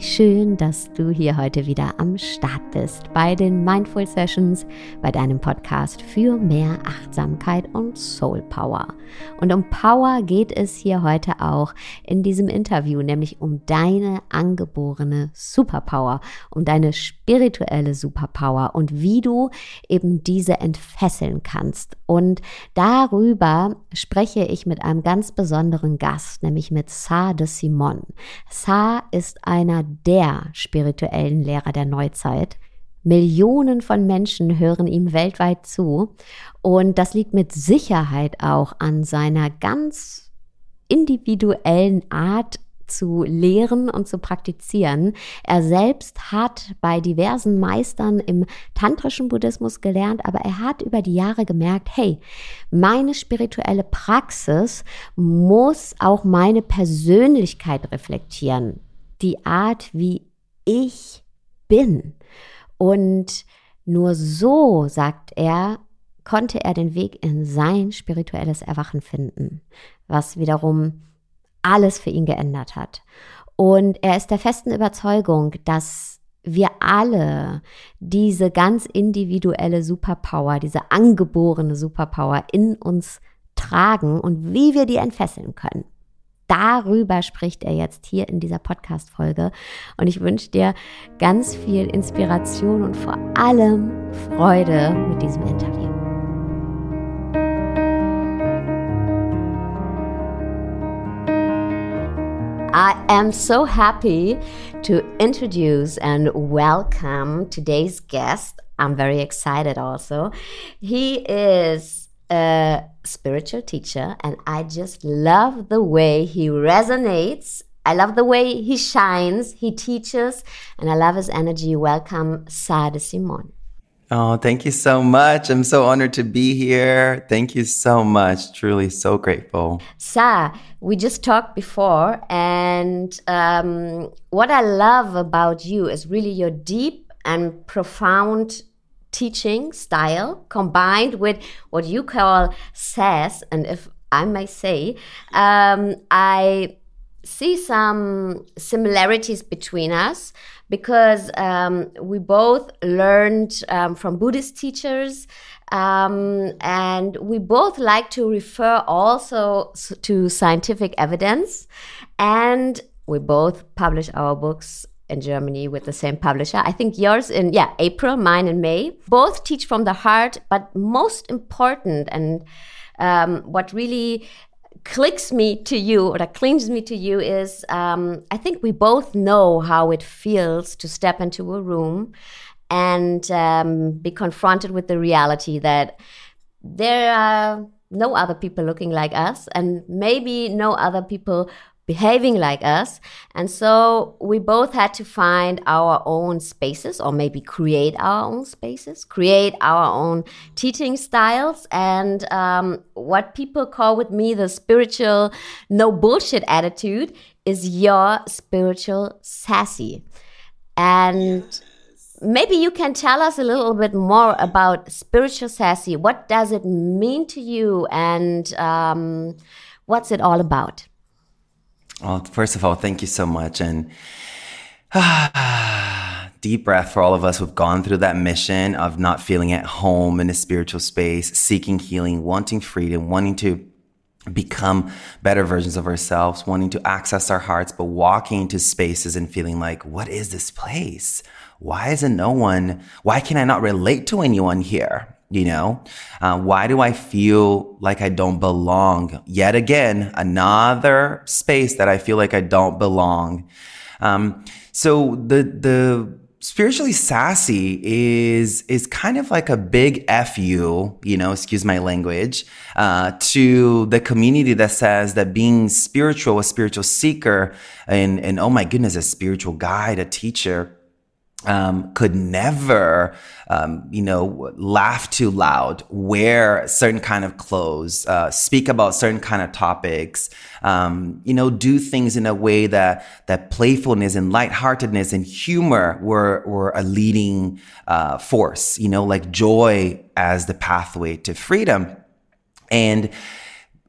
是 dass du hier heute wieder am Start bist bei den Mindful Sessions, bei deinem Podcast für mehr Achtsamkeit und Soul Power. Und um Power geht es hier heute auch in diesem Interview, nämlich um deine angeborene Superpower, um deine spirituelle Superpower und wie du eben diese entfesseln kannst. Und darüber spreche ich mit einem ganz besonderen Gast, nämlich mit Sa de Simon. Sa ist einer der spirituellen Lehrer der Neuzeit. Millionen von Menschen hören ihm weltweit zu und das liegt mit Sicherheit auch an seiner ganz individuellen Art zu lehren und zu praktizieren. Er selbst hat bei diversen Meistern im tantrischen Buddhismus gelernt, aber er hat über die Jahre gemerkt, hey, meine spirituelle Praxis muss auch meine Persönlichkeit reflektieren die Art, wie ich bin. Und nur so, sagt er, konnte er den Weg in sein spirituelles Erwachen finden, was wiederum alles für ihn geändert hat. Und er ist der festen Überzeugung, dass wir alle diese ganz individuelle Superpower, diese angeborene Superpower in uns tragen und wie wir die entfesseln können darüber spricht er jetzt hier in dieser Podcast-Folge. Und ich wünsche dir ganz viel Inspiration und vor allem Freude mit diesem Interview. I am so happy to introduce and welcome today's guest. I'm very excited also. He is a spiritual teacher, and I just love the way he resonates. I love the way he shines, he teaches, and I love his energy. Welcome, Sah D'Simone. Oh, thank you so much. I'm so honored to be here. Thank you so much. Truly so grateful. Sah, we just talked before, and um, what I love about you is really your deep and profound teaching style combined with what you call sass, and if I may say, um, I see some similarities between us because um, we both learned um, from Buddhist teachers. Um, and we both like to refer also to scientific evidence. And we both publish our books in Germany with the same publisher. I think yours in, yeah, April, mine in May. Both teach from the heart, but most important and um, what really clicks me to you or that clings me to you is um, I think we both know how it feels to step into a room and um, be confronted with the reality that there are no other people looking like us and maybe no other people behaving like us. And so we both had to find our own spaces or maybe create our own spaces, create our own teaching styles. And um, what people call with me the spiritual no bullshit attitude is your spiritual sassy. And maybe you can tell us a little bit more about spiritual sassy. What does it mean to you? And um, what's it all about? Well, first of all, thank you so much. And ah, deep breath for all of us who've gone through that mission of not feeling at home in a spiritual space, seeking healing, wanting freedom, wanting to become better versions of ourselves, wanting to access our hearts, but walking into spaces and feeling like, what is this place? Why isn't no one, why can I not relate to anyone here? You know, uh, why do I feel like I don't belong? Yet again, another space that I feel like I don't belong. Um, so the the spiritually sassy is is kind of like a big fu you you know excuse my language uh, to the community that says that being spiritual a spiritual seeker and and oh my goodness a spiritual guide a teacher um, could never, um, you know, laugh too loud, wear certain kind of clothes, uh, speak about certain kind of topics, um, you know, do things in a way that that playfulness and lightheartedness and humor were were a leading uh, force, you know, like joy as the pathway to freedom, and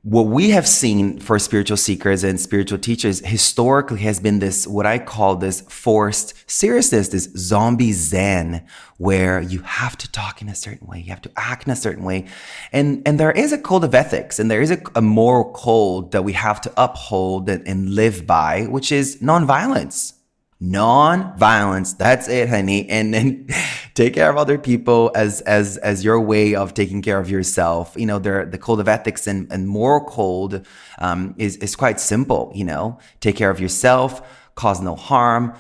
what we have seen for spiritual seekers and spiritual teachers historically has been this, what I call this forced seriousness, this zombie zen, where you have to talk in a certain way, you have to act in a certain way. And, and there is a code of ethics and there is a, a moral code that we have to uphold and, and live by, which is nonviolence non-violence. That's it honey. And then take care of other people as as as your way of taking care of yourself. You know there the code of ethics and, and moral code um, is is quite simple you know. Take care of yourself cause no harm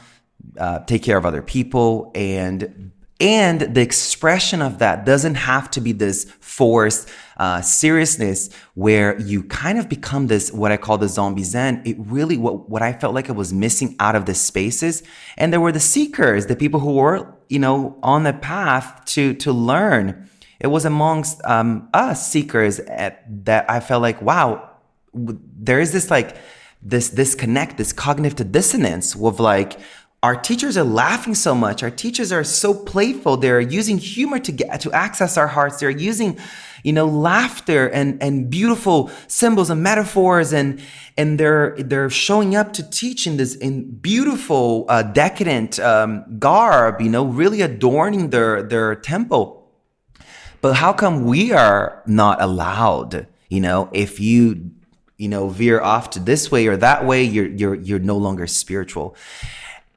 uh, take care of other people and and the expression of that doesn't have to be this forced uh, seriousness where you kind of become this, what I call the zombie zen. It really, what, what I felt like it was missing out of the spaces. And there were the seekers, the people who were, you know, on the path to, to learn. It was amongst um, us seekers at, that I felt like, wow, there is this like, this disconnect, this cognitive dissonance with like, our teachers are laughing so much. Our teachers are so playful. They're using humor to get to access our hearts. They're using, you know, laughter and and beautiful symbols and metaphors, and and they're they're showing up to teach in this in beautiful, uh, decadent um, garb. You know, really adorning their their temple. But how come we are not allowed? You know, if you you know veer off to this way or that way, you're you're you're no longer spiritual.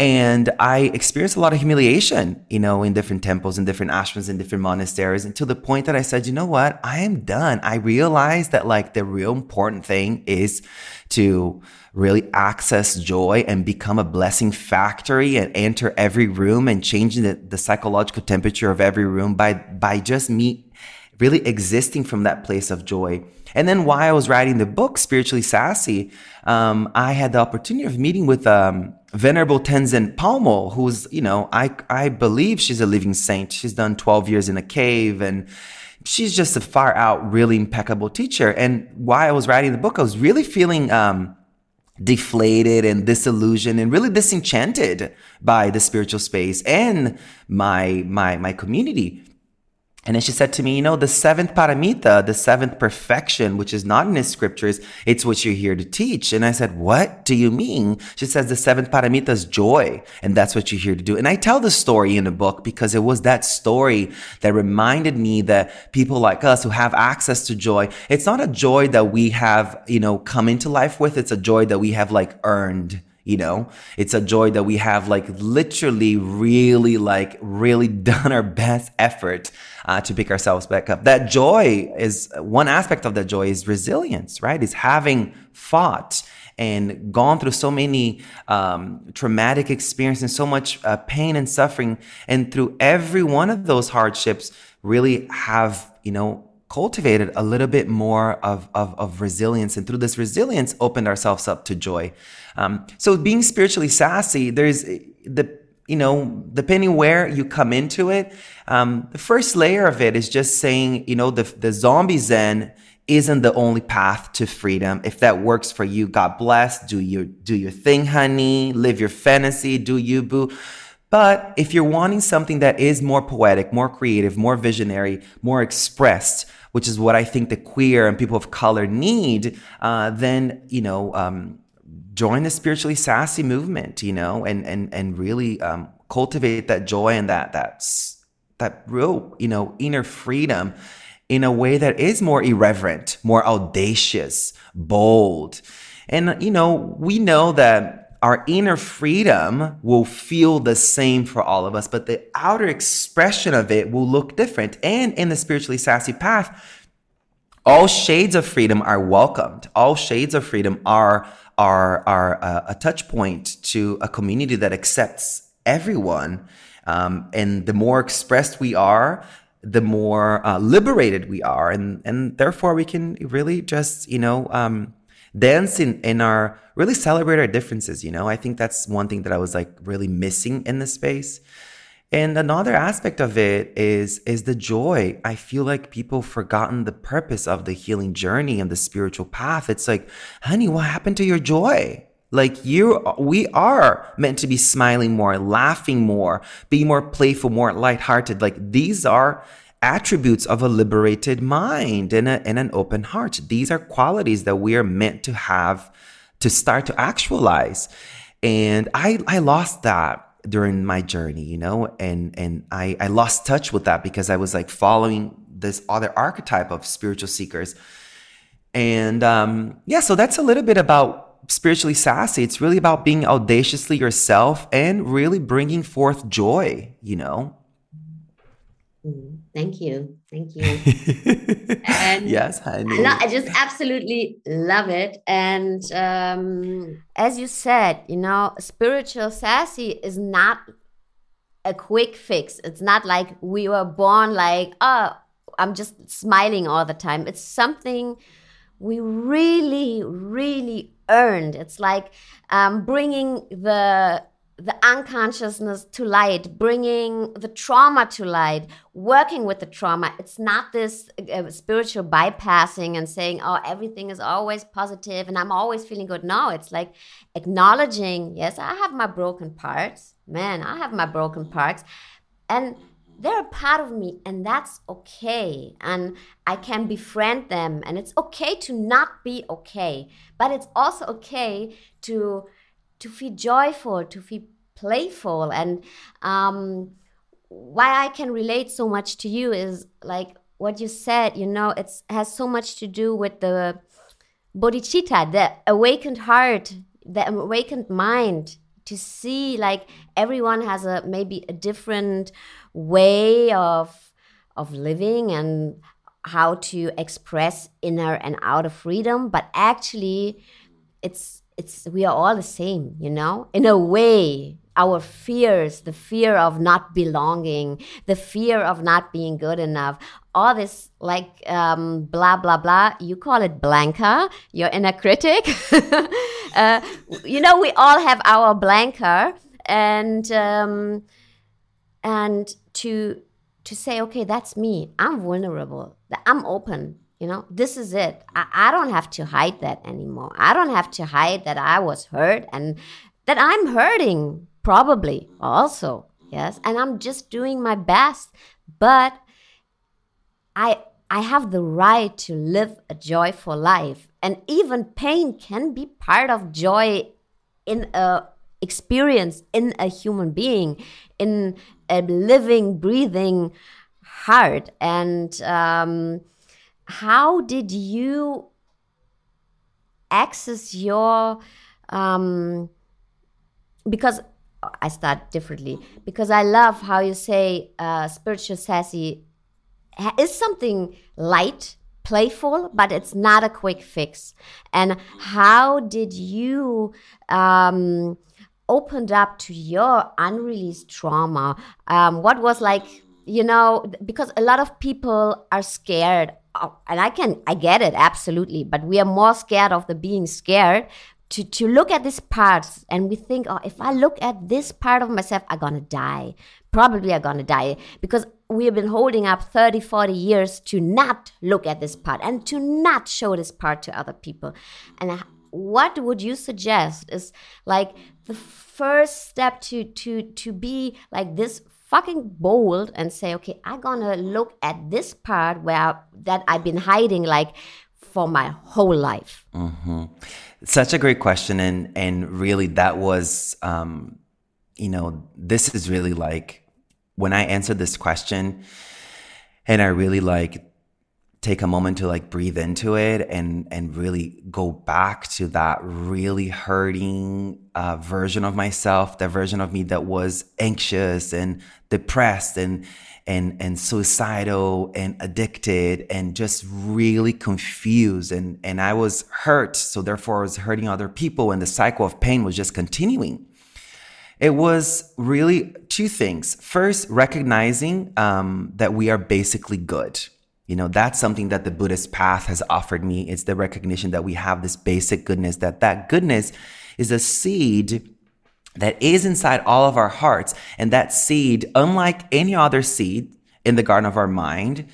And I experienced a lot of humiliation, you know, in different temples and different ashrams and different monasteries until the point that I said, you know what? I am done. I realized that like the real important thing is to really access joy and become a blessing factory and enter every room and changing the, the psychological temperature of every room by, by just me really existing from that place of joy. And then while I was writing the book, Spiritually Sassy, um, I had the opportunity of meeting with, um, Venerable Tenzin Palmo, who's, you know, I, I believe she's a living saint. She's done 12 years in a cave and she's just a far out, really impeccable teacher. And while I was writing the book, I was really feeling, um, deflated and disillusioned and really disenchanted by the spiritual space and my, my, my community. And then she said to me, you know, the seventh paramita, the seventh perfection, which is not in the scriptures, it's what you're here to teach. And I said, what do you mean? She says the seventh paramita is joy. And that's what you're here to do. And I tell the story in the book because it was that story that reminded me that people like us who have access to joy, it's not a joy that we have, you know, come into life with. It's a joy that we have like earned you know it's a joy that we have like literally really like really done our best effort uh, to pick ourselves back up. That joy is one aspect of that joy is resilience right? Is having fought and gone through so many um, traumatic experiences so much uh, pain and suffering. And through every one of those hardships really have you know cultivated a little bit more of, of, of resilience. And through this resilience opened ourselves up to joy. Um, so being spiritually sassy there's the you know depending where you come into it um, the first layer of it is just saying you know the, the zombie zen isn't the only path to freedom. If that works for you god bless. Do your do your thing honey. Live your fantasy. Do you boo. But if you're wanting something that is more poetic, more creative, more visionary, more expressed, which is what I think the queer and people of color need, uh, then you know, um, join the spiritually sassy movement, you know, and and and really um, cultivate that joy and that that's that real you know inner freedom in a way that is more irreverent, more audacious, bold. And, you know, we know that our inner freedom will feel the same for all of us, but the outer expression of it will look different. And in the spiritually sassy path, all shades of freedom are welcomed. All shades of freedom are are are a, touch point to a community that accepts everyone. Um, and the more expressed we are, the more uh, liberated we are, and and therefore we can really just you know um, dance in, in our really celebrate our differences you know i think that's one thing that i was like really missing in the space and another aspect of it is is the joy. I feel like people forgotten the purpose of the healing journey and the spiritual path. It's like honey what happened to your joy? Like you we are meant to be smiling more laughing more be more playful more lighthearted. Like these are attributes of a liberated mind and, a, and an open heart. These are qualities that we are meant to have to start to actualize. And I, I lost that during my journey, you know, and, and I, I lost touch with that because I was like following this other archetype of spiritual seekers. And um, yeah, so that's a little bit about spiritually sassy. It's really about being audaciously yourself and really bringing forth joy, you know? Mm, thank you. Thank you. and yes, honey. No, I just absolutely love it. And um, as you said, you know, spiritual sassy is not a quick fix. It's not like we were born like, oh, I'm just smiling all the time. It's something we really, really earned. It's like um, bringing the the unconsciousness to light, bringing the trauma to light, working with the trauma. It's not this uh, spiritual bypassing and saying, oh, everything is always positive and I'm always feeling good. No, it's like acknowledging, yes, I have my broken parts. Man, I have my broken parts. And they're a part of me and that's okay and i can befriend them and it's okay to not be okay but it's also okay to to feel joyful to feel playful. And um, why i can relate so much to you is like what you said you know it has so much to do with the bodhicitta the awakened heart the awakened mind to see like everyone has a maybe a different way of of living and how to express inner and outer freedom. But actually it's it's we are all the same you know? In a way our fears the fear of not belonging the fear of not being good enough all this like um, blah blah blah you call it blanca your inner critic. Uh, you know we all have our blanca and um, and to to say okay that's me. I'm vulnerable. I'm open you know this is it. I, I don't have to hide that anymore. I don't have to hide that i was hurt and that i'm hurting probably also yes? And i'm just doing my best but i i have the right to live a joyful life. And even pain can be part of joy in a experience in a human being in a living breathing heart. And um, how did you access your um, because I start differently because I love how you say uh, spiritual sassy is something light, playful, but it's not a quick fix. And how did you um, opened up to your unreleased trauma? Um, what was like, you know, because a lot of people are scared. Oh, and I can, I get it absolutely, but we are more scared of the being scared to, to look at these parts and we think, oh, if I look at this part of myself, I'm gonna die. Probably I'm gonna die because we have been holding up 30, 40 years to not look at this part and to not show this part to other people. And uh, what would you suggest is like the first step to to to be like this fucking bold and say, okay, I'm gonna look at this part where that I've been hiding like for my whole life. Mm-hmm. Such a great question, and and really that was, um, you know, this is really like when I answered this question, and I really like take a moment to like breathe into it and and really go back to that really hurting uh, version of myself that version of me that was anxious and depressed and and and suicidal and addicted and just really confused. And and I was hurt so therefore I was hurting other people and the cycle of pain was just continuing. It was really two things. First recognizing um, that we are basically good you know, that's something that the Buddhist path has offered me. It's the recognition that we have this basic goodness, that that goodness is a seed that is inside all of our hearts. And that seed, unlike any other seed in the garden of our mind,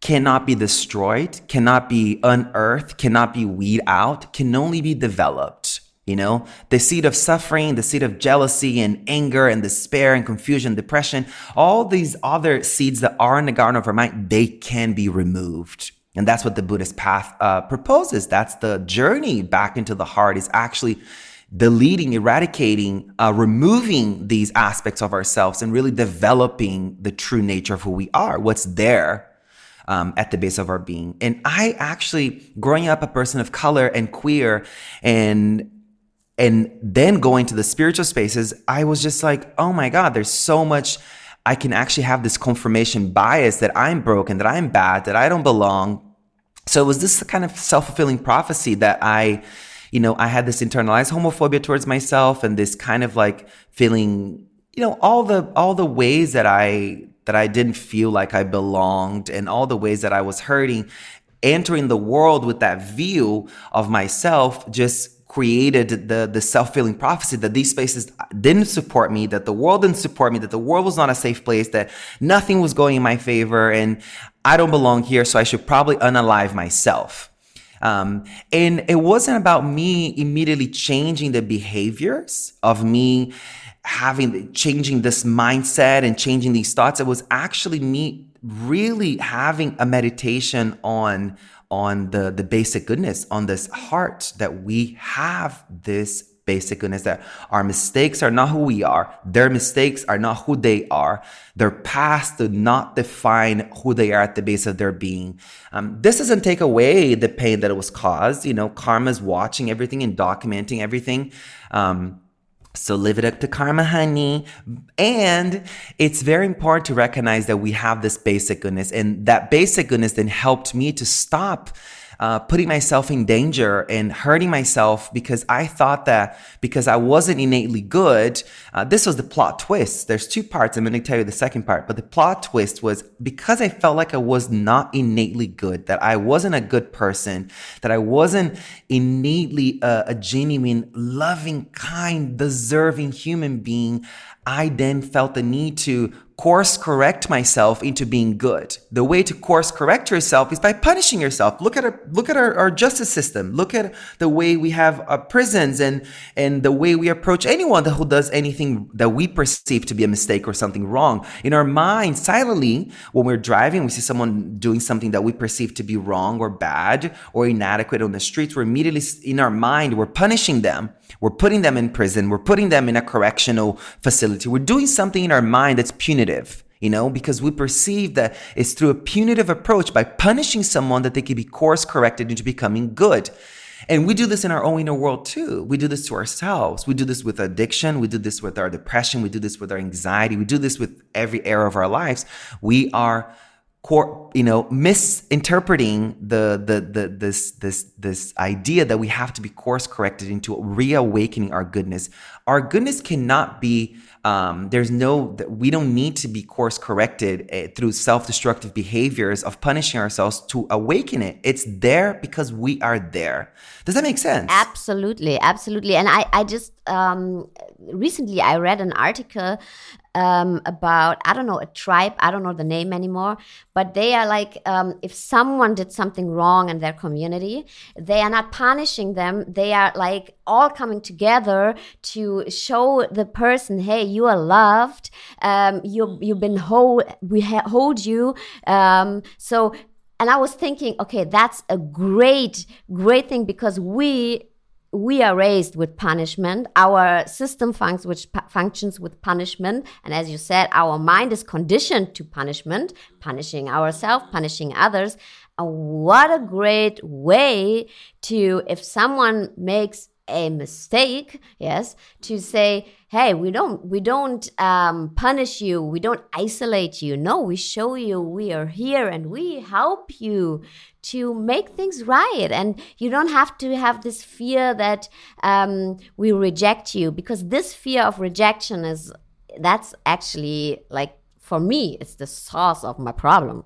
cannot be destroyed, cannot be unearthed, cannot be weed out, can only be developed. You know, the seed of suffering, the seed of jealousy and anger and despair and confusion, depression, all these other seeds that are in the garden of our mind, they can be removed. And that's what the Buddhist path uh, proposes. That's the journey back into the heart is actually deleting, eradicating, uh, removing these aspects of ourselves and really developing the true nature of who we are, what's there um, at the base of our being. And I actually, growing up a person of color and queer and and then going to the spiritual spaces, I was just like, oh my God, there's so much. I can actually have this confirmation bias that I'm broken, that I'm bad, that I don't belong. So it was this kind of self fulfilling prophecy that I, you know, I had this internalized homophobia towards myself and this kind of like feeling, you know, all the, all the ways that I, that I didn't feel like I belonged and all the ways that I was hurting entering the world with that view of myself just created the, the self-fulfilling prophecy that these spaces didn't support me, that the world didn't support me, that the world was not a safe place, that nothing was going in my favor, and I don't belong here, so I should probably unalive myself. Um, and it wasn't about me immediately changing the behaviors of me having changing this mindset and changing these thoughts. It was actually me really having a meditation on on the, the basic goodness, on this heart that we have this basic goodness that our mistakes are not who we are. Their mistakes are not who they are. Their past do not define who they are at the base of their being. Um, this doesn't take away the pain that it was caused. You know, karma is watching everything and documenting everything. Um, so live it up to karma, honey. And it's very important to recognize that we have this basic goodness. And that basic goodness then helped me to stop uh, putting myself in danger and hurting myself because I thought that because I wasn't innately good, uh, this was the plot twist. There's two parts. I'm going to tell you the second part, but the plot twist was because I felt like I was not innately good, that I wasn't a good person, that I wasn't innately a, a genuine, loving, kind, deserving human being. I then felt the need to course correct myself into being good. The way to course correct yourself is by punishing yourself. Look at our, look at our, our justice system. Look at the way we have uh, prisons and, and the way we approach anyone who does anything that we perceive to be a mistake or something wrong. In our mind, silently, when we're driving, we see someone doing something that we perceive to be wrong or bad or inadequate on the streets. We're immediately in our mind, we're punishing them. We're putting them in prison. We're putting them in a correctional facility. We're doing something in our mind that's punitive, you know, because we perceive that it's through a punitive approach by punishing someone that they can be course corrected into becoming good. And we do this in our own inner world too. We do this to ourselves. We do this with addiction. We do this with our depression. We do this with our anxiety. We do this with every area of our lives. We are you know misinterpreting the the the this this this idea that we have to be course corrected into reawakening our goodness our goodness cannot be um, there's no we don't need to be course corrected uh, through self-destructive behaviors of punishing ourselves to awaken it. It's there because we are there does that make sense? Absolutely absolutely. And i i just um, recently i read an article um, about I don't know a tribe I don't know the name anymore but they are like um, if someone did something wrong in their community they are not punishing them. They are like all coming together to show the person hey you are loved. Um, you you've been hold we hold you. Um, so and I was thinking okay that's a great great thing because we we are raised with punishment. Our system functions which functions with punishment, and as you said, our mind is conditioned to punishment, punishing ourselves, punishing others. And what a great way to, if someone makes a mistake, yes, to say, hey, we don't we don't um, punish you, we don't isolate you. No, we show you we are here and we help you to make things right. And you don't have to have this fear that um, we reject you because this fear of rejection is that's actually like for me, it's the source of my problem.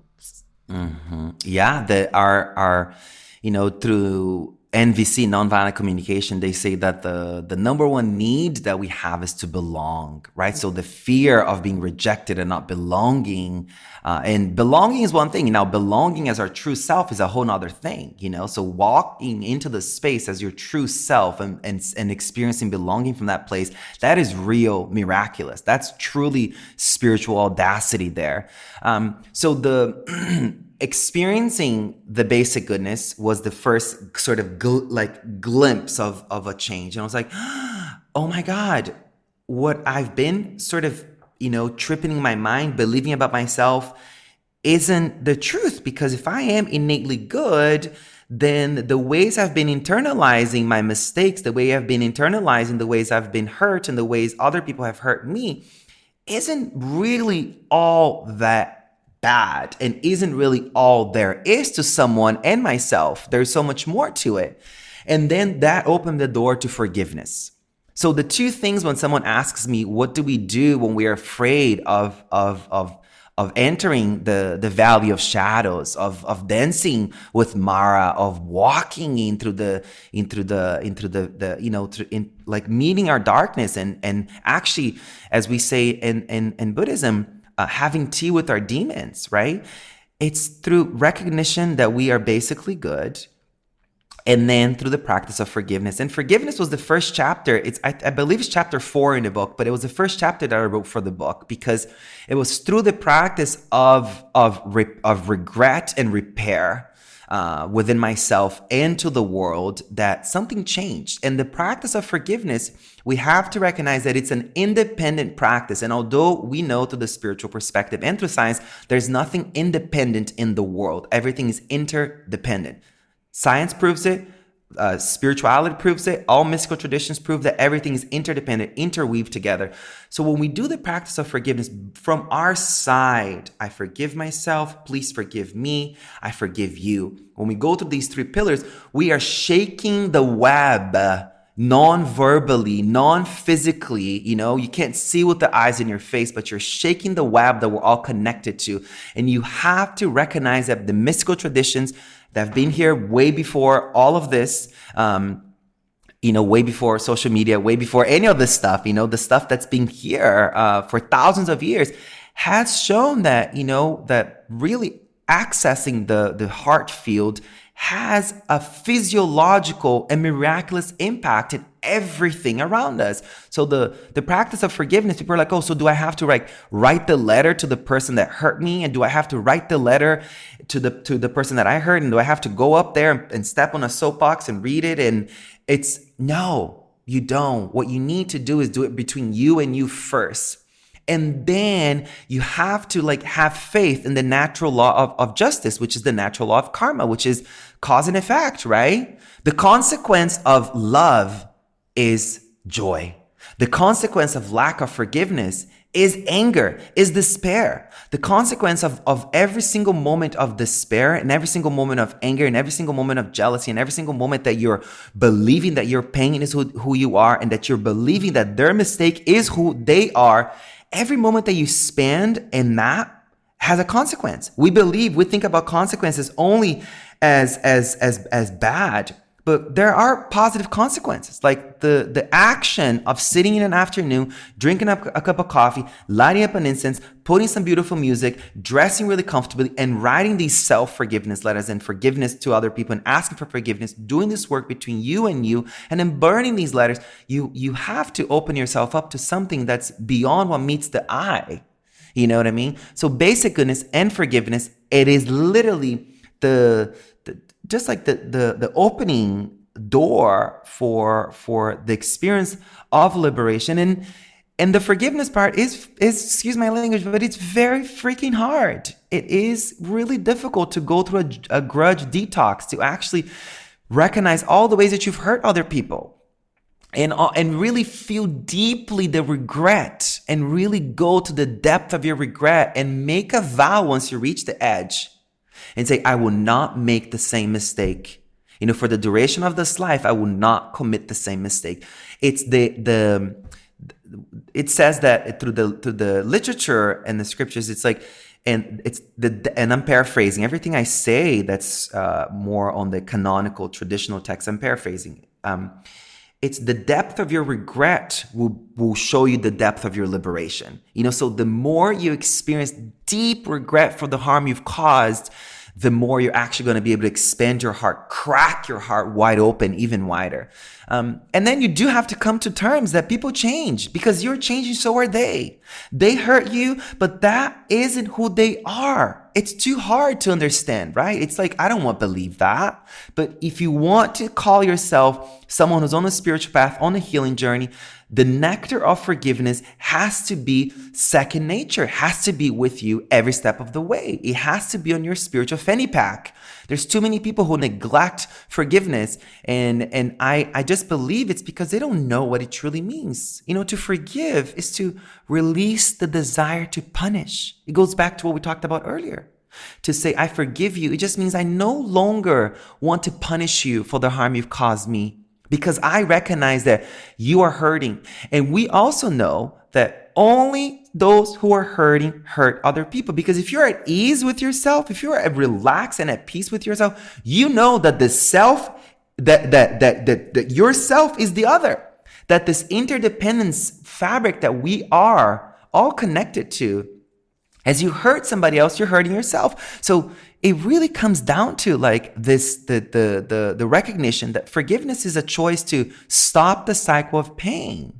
Mm-hmm. Yeah, the our our you know through NVC, nonviolent communication, they say that the, the number one need that we have is to belong, right? So the fear of being rejected and not belonging, uh, and belonging is one thing. Now, belonging as our true self is a whole nother thing, you know? So walking into the space as your true self and, and, and experiencing belonging from that place, that is real miraculous. That's truly spiritual audacity there. Um, so the, experiencing the basic goodness was the first sort of gl- like glimpse of of a change. And i was like oh my god what i've been sort of you know tripping my mind believing about myself isn't the truth. Because if i am innately good then the ways I've been internalizing my mistakes, the way I've been internalizing the ways I've been hurt and the ways other people have hurt me isn't really all that bad and isn't really all there is to someone and myself. There's so much more to it. And then that opened the door to forgiveness. So the two things when someone asks me, what do we do when we're afraid of, of, of, of entering the, the valley of shadows, of, of dancing with Mara, of walking into the, into the, into the, the, you know, in, like meeting our darkness and, and actually, as we say in, in, in Buddhism, uh, having tea with our demons, right? It's through recognition that we are basically good. And then through the practice of forgiveness. And forgiveness was the first chapter. It's, I, I believe it's chapter four in the book, but it was the first chapter that I wrote for the book because it was through the practice of, of, re, of regret and repair uh, within myself and to the world that something changed. And the practice of forgiveness, we have to recognize that it's an independent practice. And although we know through the spiritual perspective and through science, there's nothing independent in the world, everything is interdependent. Science proves it uh, spirituality proves it. All mystical traditions prove that everything is interdependent, interweave together. So when we do the practice of forgiveness from our side, I forgive myself, please forgive me, I forgive you. When we go through these three pillars, we are shaking the web non-verbally, non-physically, you know, you can't see with the eyes in your face, but you're shaking the web that we're all connected to. And you have to recognize that the mystical traditions that have been here way before all of this. Um, you know, way before social media, way before any of this stuff, you know, the stuff that's been here uh, for thousands of years has shown that, you know, that really accessing the, the heart field has a physiological and miraculous impact in everything around us. So the the practice of forgiveness, people are like, oh, so do I have to like write the letter to the person that hurt me, and do I have to write the letter to the to the person that I hurt, and do I have to go up there and, and step on a soapbox and read it? And it's no, you don't. What you need to do is do it between you and you first. And then you have to like have faith in the natural law of, of justice, which is the natural law of karma, which is cause and effect, right? The consequence of love is joy. The consequence of lack of forgiveness is anger, is despair. The consequence of, of every single moment of despair and every single moment of anger and every single moment of jealousy and every single moment that you're believing that your pain is who, who you are and that you're believing that their mistake is who they are, every moment that you spend in that has a consequence. We believe, we think about consequences only as, as, as, as bad but there are positive consequences, like the, the action of sitting in an afternoon, drinking up a cup of coffee, lighting up an incense, putting some beautiful music, dressing really comfortably, and writing these self forgiveness letters and forgiveness to other people and asking for forgiveness, doing this work between you and you, and then burning these letters. You, you have to open yourself up to something that's beyond what meets the eye. You know what I mean? So basic goodness and forgiveness, it is literally the just like the the the opening door for for the experience of liberation. And and the forgiveness part is is excuse my language but it's very freaking hard. It is really difficult to go through a, a grudge detox to actually recognize all the ways that you've hurt other people and uh, and really feel deeply the regret and really go to the depth of your regret and make a vow once you reach the edge and say, I will not make the same mistake. You know, for the duration of this life, I will not commit the same mistake. It's the, the, it says that through the, through the literature and the scriptures, it's like, and it's the and I'm paraphrasing everything I say that's uh, more on the canonical traditional text. I'm paraphrasing. Um, it's the depth of your regret will, will show you the depth of your liberation. You know, so the more you experience deep regret for the harm you've caused, the more you're actually going to be able to expand your heart, crack your heart wide open, even wider. Um, and then you do have to come to terms that people change because you're changing, so are they. They hurt you, but that isn't who they are. It's too hard to understand, right? It's like, I don't want to believe that. But if you want to call yourself someone who's on a spiritual path, on a healing journey, the nectar of forgiveness has to be second nature, has to be with you every step of the way. It has to be on your spiritual fanny pack. There's too many people who neglect forgiveness. And, and I, I just believe it's because they don't know what it truly means. You know, to forgive is to release the desire to punish. It goes back to what we talked about earlier. To say, I forgive you, it just means I no longer want to punish you for the harm you've caused me because I recognize that you are hurting. And we also know that only those who are hurting hurt other people. Because if you're at ease with yourself, if you're relaxed and at peace with yourself, you know that the self, that, that, that, that, that yourself is the other. That this interdependence fabric that we are all connected to, as you hurt somebody else, you're hurting yourself. So it really comes down to like this the, the the the recognition that forgiveness is a choice to stop the cycle of pain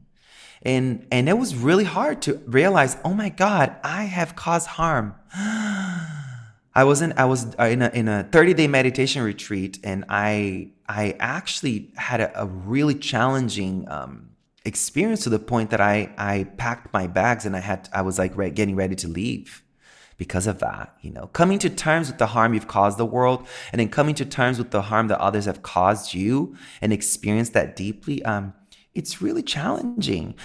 and and it was really hard to realize oh my god i have caused harm i was in i was in a in a 30 day meditation retreat and i i actually had a, a really challenging um, experience to the point that i i packed my bags and i had i was like re- getting ready to leave because of that, you know, coming to terms with the harm you've caused the world and then coming to terms with the harm that others have caused you and experience that deeply, um, it's really challenging.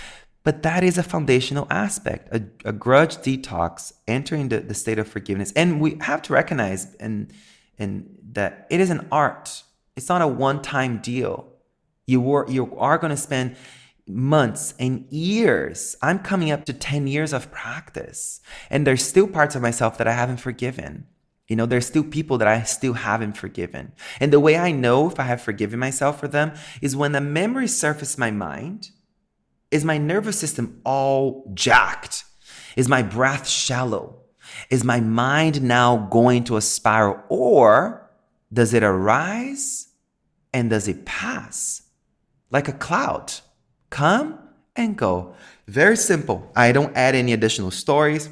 But that is a foundational aspect, a, a grudge detox, entering the, the state of forgiveness. And we have to recognize and, and that it is an art. It's not a one-time deal. You were you are going to spend months and years. I'm coming up to 10 years of practice. And there's still parts of myself that I haven't forgiven. You know, there's still people that I still haven't forgiven. And the way I know if I have forgiven myself for them is when the memories surface my mind, is my nervous system all jacked? Is my breath shallow? Is my mind now going to a spiral? Or does it arise and does it pass like a cloud? Come and go. Very simple. I don't add any additional stories.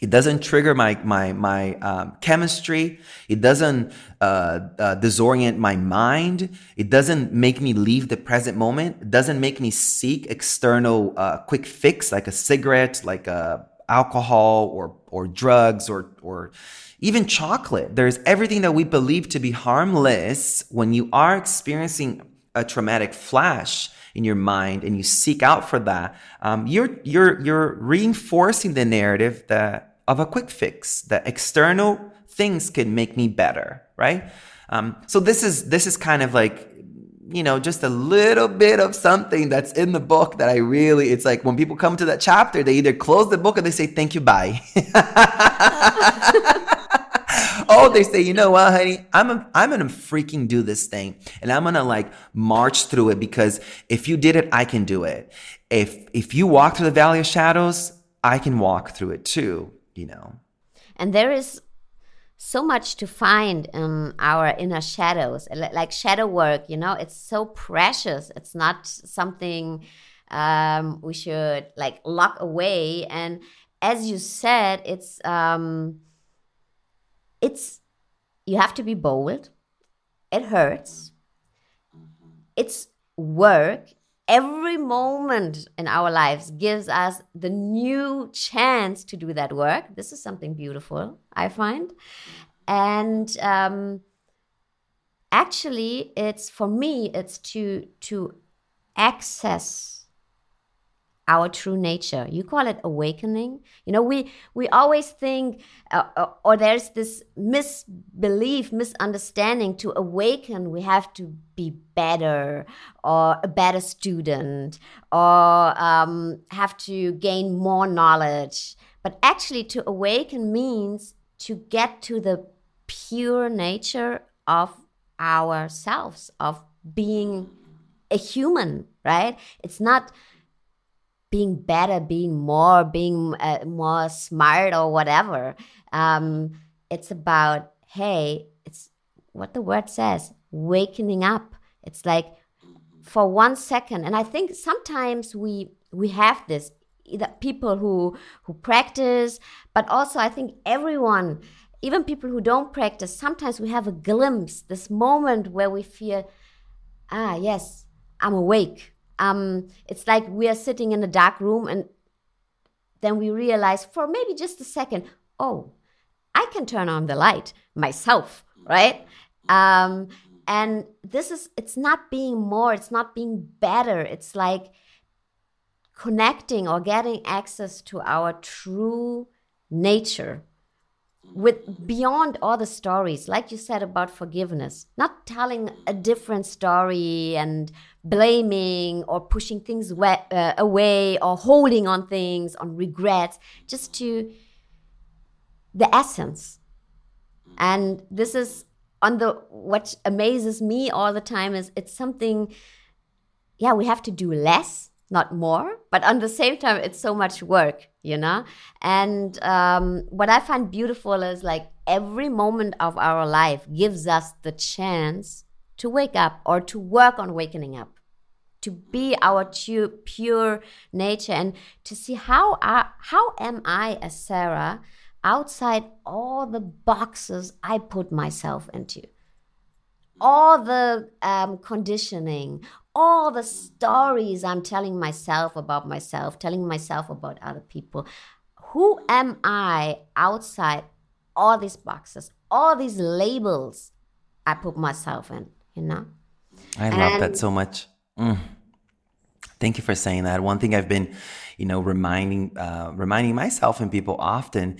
It doesn't trigger my my my um, chemistry. It doesn't uh, uh, disorient my mind. It doesn't make me leave the present moment. It doesn't make me seek external uh, quick fix like a cigarette, like a uh, alcohol or or drugs or or even chocolate. There's everything that we believe to be harmless when you are experiencing a traumatic flash in your mind and you seek out for that, um, you're you're you're reinforcing the narrative that of a quick fix that external things can make me better, right? Um, so this is this is kind of like you know just a little bit of something that's in the book that I really it's like when people come to that chapter they either close the book or they say thank you bye. oh, they say, you know what, honey, I'm a, I'm gonna freaking do this thing, and I'm gonna like march through it because if you did it, I can do it. If if you walk through the valley of shadows, I can walk through it too. You know. And there is so much to find in our inner shadows, like shadow work. You know, it's so precious. It's not something um, we should like lock away. And as you said, it's um, it's you have to be bold. It hurts. It's work. Every moment in our lives gives us the new chance to do that work. This is something beautiful, I find. And um, actually, it's for me, it's to to access our true nature. You call it awakening. You know we we always think uh, uh, or there's this misbelief misunderstanding to awaken we have to be better or a better student or um, have to gain more knowledge. But actually, to awaken means to get to the pure nature of ourselves, of being a human, right? It's not being better, being more, being uh, more smart or whatever. Um, it's about, hey, it's what the word says, wakening up. It's like for one second, and I think sometimes we we have this either people who who practice, but also I think everyone, even people who don't practice, sometimes we have a glimpse, this moment where we feel, ah, yes, I'm awake. Um, it's like we are sitting in a dark room and then we realize for maybe just a second, oh, I can turn on the light myself, right? Um, and this is, it's not being more, it's not being better. It's like connecting or getting access to our true nature with beyond all the stories like you said about forgiveness not telling a different story and blaming or pushing things uh, away or holding on things on regrets just to the essence. And this is on the what amazes me all the time is it's something yeah we have to do less not more but on the same time it's so much work you know? And um, what i find beautiful is like every moment of our life gives us the chance to wake up or to work on wakening up to be our true, pure nature and to see how are, how am i as sarah outside all the boxes i put myself into? All the um, conditioning all the stories I'm telling myself about myself, telling myself about other people. Who am I outside all these boxes, all these labels I put myself in, you know? I and love that so much. Mm. Thank you for saying that. One thing I've been, you know, reminding uh, reminding myself and people often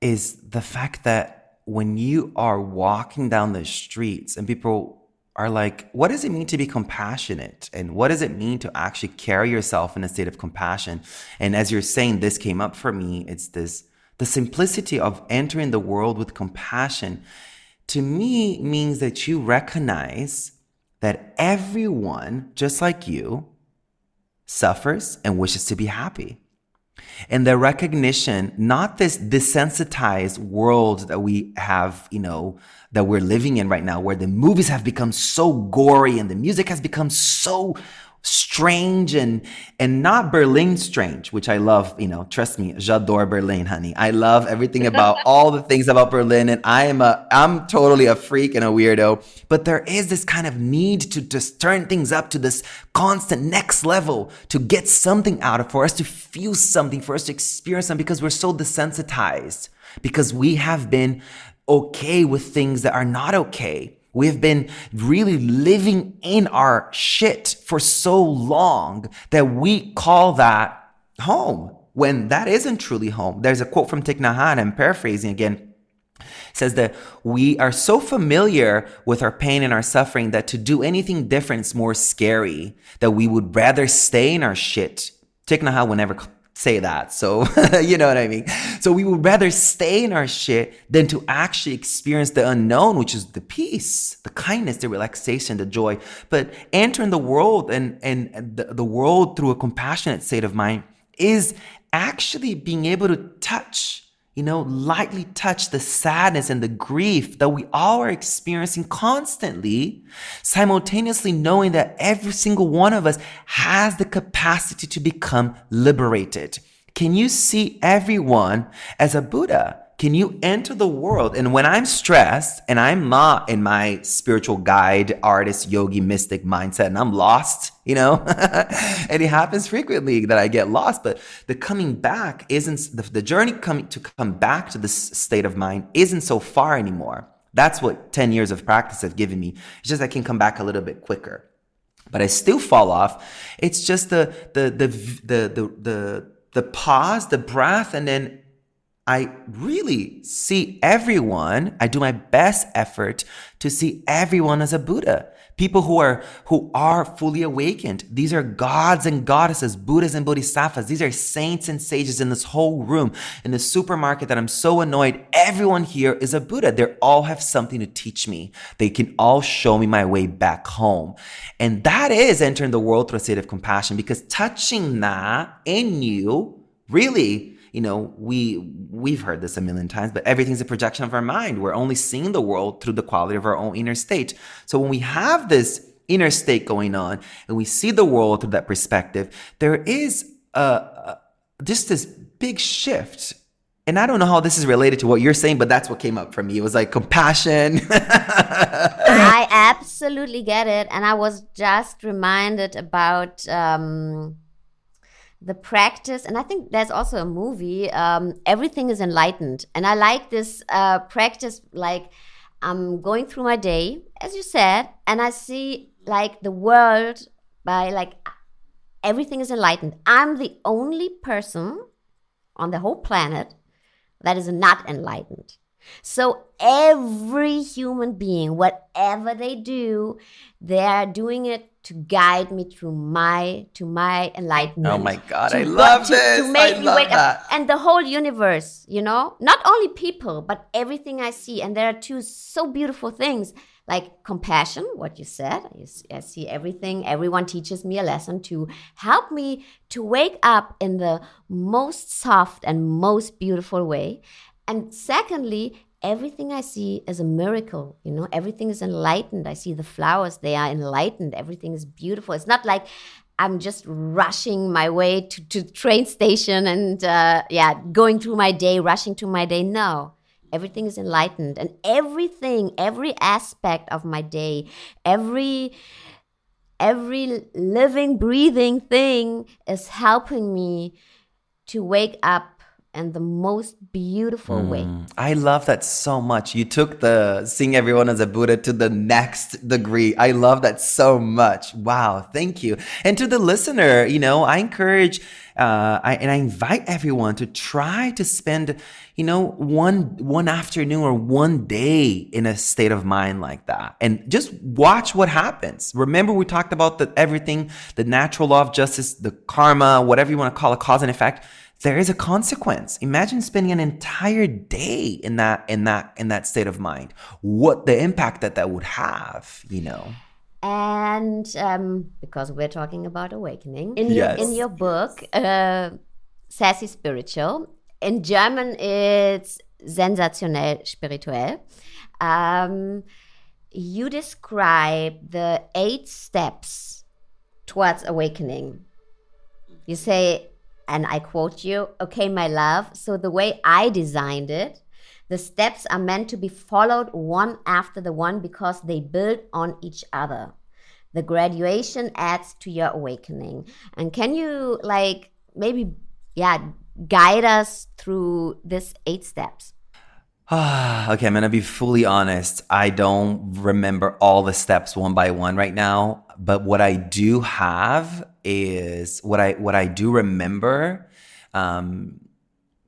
is the fact that when you are walking down the streets and people are like, what does it mean to be compassionate? And what does it mean to actually carry yourself in a state of compassion? And as you're saying, this came up for me. It's this, the simplicity of entering the world with compassion to me means that you recognize that everyone, just like you, suffers and wishes to be happy. And the recognition, not this desensitized world that we have, you know, that we're living in right now, where the movies have become so gory and the music has become so strange and and not Berlin strange, which I love. You know, trust me, j'adore Berlin, honey. I love everything about all the things about Berlin, and I am a I'm totally a freak and a weirdo. But there is this kind of need to just turn things up to this constant next level to get something out of for us to feel something, for us to experience something, because we're so desensitized because we have been okay with things that are not okay. We've been really living in our shit for so long that we call that home when that isn't truly home. There's a quote from Thich Nhat Hanh, I'm paraphrasing again, says that we are so familiar with our pain and our suffering that to do anything different is more scary, that we would rather stay in our shit. Thich Nhat Hanh will never say that. So, you know what I mean? So we would rather stay in our shit than to actually experience the unknown, which is the peace, the kindness, the relaxation, the joy. But entering the world and, and the, the world through a compassionate state of mind is actually being able to touch you know, lightly touch the sadness and the grief that we all are experiencing constantly, simultaneously knowing that every single one of us has the capacity to become liberated. Can you see everyone as a Buddha? Can you enter the world? And when I'm stressed and I'm not in my spiritual guide, artist, yogi, mystic mindset, and I'm lost, you know, and it happens frequently that I get lost, but the coming back isn't the, the journey coming to come back to this state of mind isn't so far anymore. That's what 10 years of practice have given me. It's just I can come back a little bit quicker. But I still fall off. It's just the the the the the the, the pause, the breath, and then I really see everyone, I do my best effort to see everyone as a Buddha. People who are, who are fully awakened. These are gods and goddesses, Buddhas and Bodhisattvas. These are saints and sages in this whole room, in the supermarket that I'm so annoyed. Everyone here is a Buddha. They all have something to teach me. They can all show me my way back home. And that is entering the world through a state of compassion because touching that in you really you know, we we've heard this a million times, but everything's a projection of our mind. We're only seeing the world through the quality of our own inner state. So when we have this inner state going on and we see the world through that perspective, there is a, a just this big shift and I don't know how this is related to what you're saying, but that's what came up for me. It was like compassion. I absolutely get it. And I was just reminded about um, the practice and i think there's also a movie um, everything is enlightened. And i like this uh, practice like i'm going through my day as you said and i see like the world by like everything is enlightened. I'm the only person on the whole planet that is not enlightened so every human being whatever they do they are doing it to guide me through my to my enlightenment. Oh my god, I love to, this. To make I me wake that. up. And the whole universe, you know, not only people, but everything I see. And there are two so beautiful things like compassion, what you said. I see everything. Everyone teaches me a lesson to help me to wake up in the most soft and most beautiful way. And secondly, everything I see is a miracle. You know, everything is enlightened. I see the flowers, they are enlightened. Everything is beautiful. It's not like I'm just rushing my way to, to train station and, uh, yeah, going through my day, rushing to my day. No, everything is enlightened. And everything, every aspect of my day, every every living breathing thing is helping me to wake up and the most beautiful mm. way. I love that so much. You took the seeing everyone as a Buddha to the next degree. I love that so much. Wow, thank you. And to the listener, you know, I encourage uh, I, and I invite everyone to try to spend, you know, one one afternoon or one day in a state of mind like that, and just watch what happens. Remember, we talked about the everything, the natural law of justice, the karma, whatever you want to call it, cause and effect there is a consequence. Imagine spending an entire day in that in that in that state of mind. What the impact that that would have, you know. And um, because we're talking about awakening in yes. your in your book, uh, Sassy Spiritual. In German, it's sensationell spirituell. Um, you describe the eight steps towards awakening. You say and I quote you, okay, my love, so the way I designed it, the steps are meant to be followed one after the one because they build on each other. The graduation adds to your awakening. And can you, like, maybe, yeah, guide us through this eight steps? okay, I'm gonna be fully honest. I don't remember all the steps one by one right now, but what I do have is what I what I do remember um,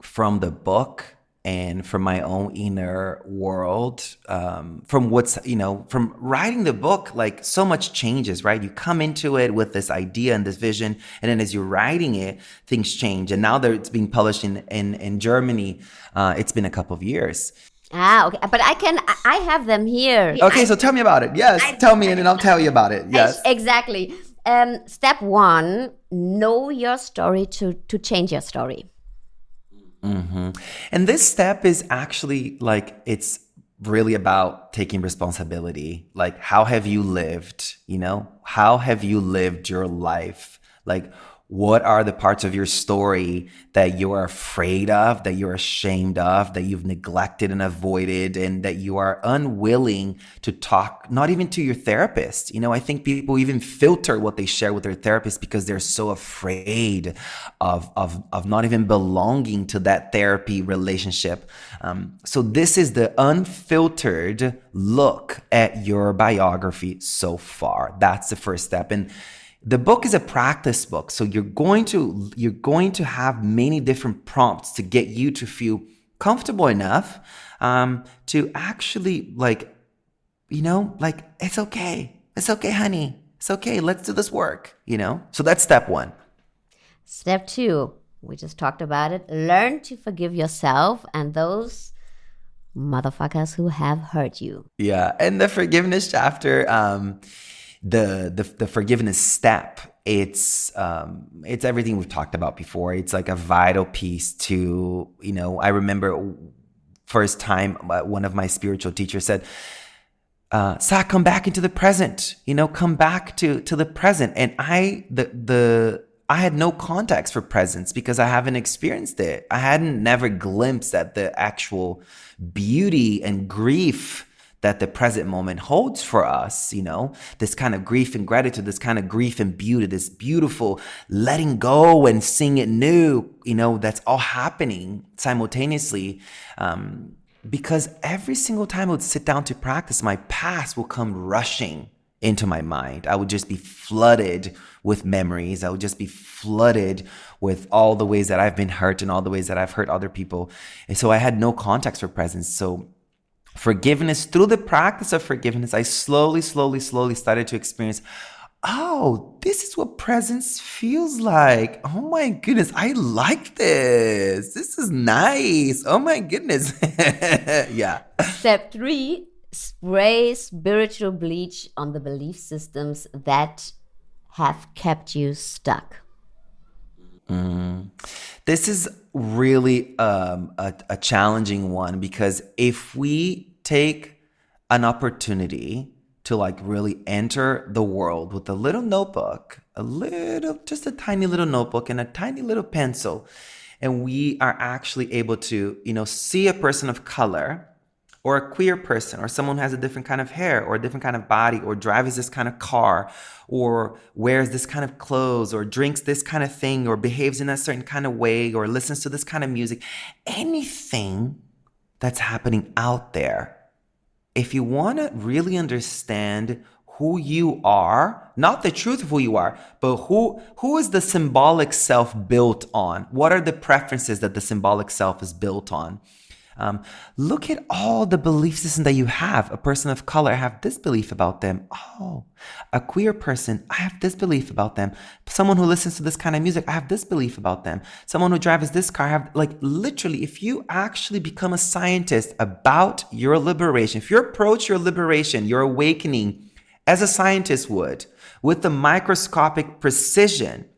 from the book and from my own inner world um, from what's you know from writing the book like so much changes right? You come into it with this idea and this vision and then as you're writing it things change. And now that it's being published in in, in germany uh, it's been a couple of years Ah, okay. But I can, I have them here. Okay, I, so tell me about it. Yes, I, tell me, and then I'll tell you about it. Yes, exactly. Um, step one: know your story to to change your story. Mm-hmm. And this step is actually like it's really about taking responsibility. Like, how have you lived? You know, how have you lived your life? Like, what are the parts of your story that you are afraid of, that you're ashamed of, that you've neglected and avoided, and that you are unwilling to talk, not even to your therapist? You know, I think people even filter what they share with their therapist because they're so afraid of, of, of not even belonging to that therapy relationship. Um, so, this is the unfiltered look at your biography so far. That's the first step. And the book is a practice book so you're going to you're going to have many different prompts to get you to feel comfortable enough um, to actually like, you know, like it's okay. It's okay, honey. It's okay. Let's do this work, you know? So that's step one. Step two, we just talked about it. Learn to forgive yourself and those motherfuckers who have hurt you. Yeah. And the forgiveness chapter, um, the, the the forgiveness step it's um it's everything we've talked about before it's like a vital piece to you know i remember first time uh, one of my spiritual teachers said uh Sah, come back into the present you know come back to to the present and i the the I had no context for presence because I haven't experienced it. I hadn't never glimpsed at the actual beauty and grief that the present moment holds for us, you know, this kind of grief and gratitude, this kind of grief and beauty, this beautiful letting go and seeing it new, you know, that's all happening simultaneously. Um, because every single time I would sit down to practice, my past will come rushing into my mind. I would just be flooded with memories. I would just be flooded with all the ways that I've been hurt and all the ways that I've hurt other people. And so I had no context for presence. So forgiveness, through the practice of forgiveness, I slowly, slowly, slowly started to experience oh, this is what presence feels like. Oh my goodness, I like this. This is nice. Oh my goodness. yeah. Step three spray spiritual bleach on the belief systems that have kept you stuck. Mm. This is really um, a, a challenging one because if we take an opportunity to like really enter the world with a little notebook, a little, just a tiny little notebook and a tiny little pencil, and we are actually able to, you know, see a person of color or a queer person or someone who has a different kind of hair or a different kind of body or drives this kind of car or wears this kind of clothes or drinks this kind of thing or behaves in a certain kind of way or listens to this kind of music. Anything that's happening out there if you want to really understand who you are not the truth of who you are but who who is the symbolic self built on? What are the preferences that the symbolic self is built on um, look at all the belief system that you have. A person of color, I have this belief about them. Oh, a queer person, I have this belief about them. Someone who listens to this kind of music, I have this belief about them. Someone who drives this car, I have like literally, if you actually become a scientist about your liberation, if you approach your liberation, your awakening as a scientist would, with the microscopic precision,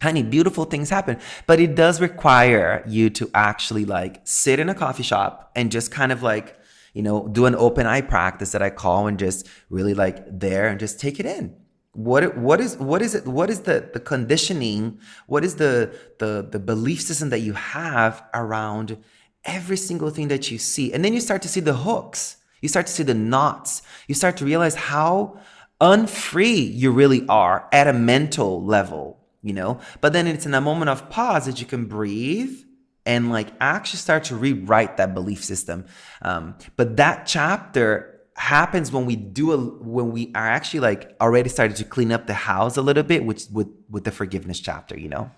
honey, beautiful things happen. But it does require you to actually like sit in a coffee shop and just kind of like, you know, do an open eye practice that I call and just really like there and just take it in. What what is what is it what is the the conditioning? What is the the the belief system that you have around every single thing that you see? And then you start to see the hooks. You start to see the knots. You start to realize how unfree you really are at a mental level you know? But then it's in a moment of pause that you can breathe and like actually start to rewrite that belief system. Um, but that chapter happens when we do a when we are actually like already started to clean up the house a little bit, which with with the forgiveness chapter, you know.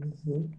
Mm-hmm.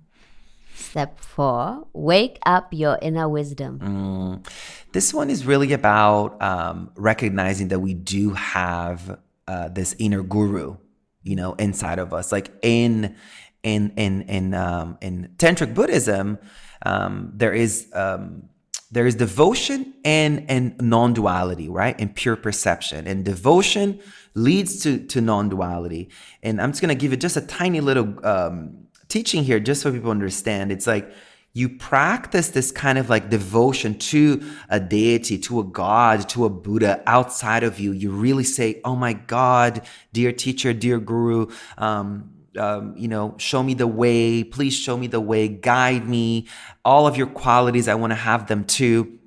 Step four: wake up your inner wisdom. Mm. This one is really about um, recognizing that we do have uh, this inner guru you know, inside of us. Like in in in in um, in tantric Buddhism, um, there is um, there is devotion and and non-duality, right? And pure perception. And devotion leads to to non-duality. And I'm just gonna give it just a tiny little um, teaching here, just so people understand. It's like you practice this kind of like devotion to a deity, to a God, to a Buddha outside of you. You really say, Oh my God, dear teacher, dear guru, um, um, you know, show me the way. Please show me the way. Guide me. All of your qualities, I want to have them too.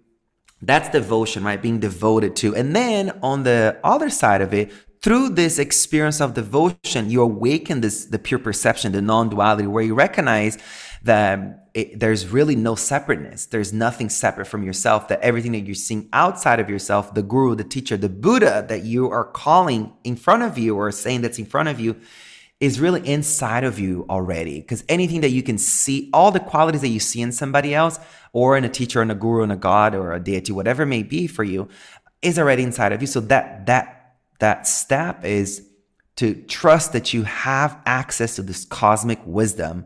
That's devotion, right? Being devoted to. And then on the other side of it, through this experience of devotion, you awaken this the pure perception, the non-duality, where you recognize that it, there's really no separateness. There's nothing separate from yourself. That everything that you're seeing outside of yourself, the guru, the teacher, the Buddha that you are calling in front of you or saying that's in front of you, is really inside of you already. Because anything that you can see, all the qualities that you see in somebody else, or in a teacher, and a guru, and a god, or a deity, whatever it may be for you, is already inside of you. So that that that step is to trust that you have access to this cosmic wisdom,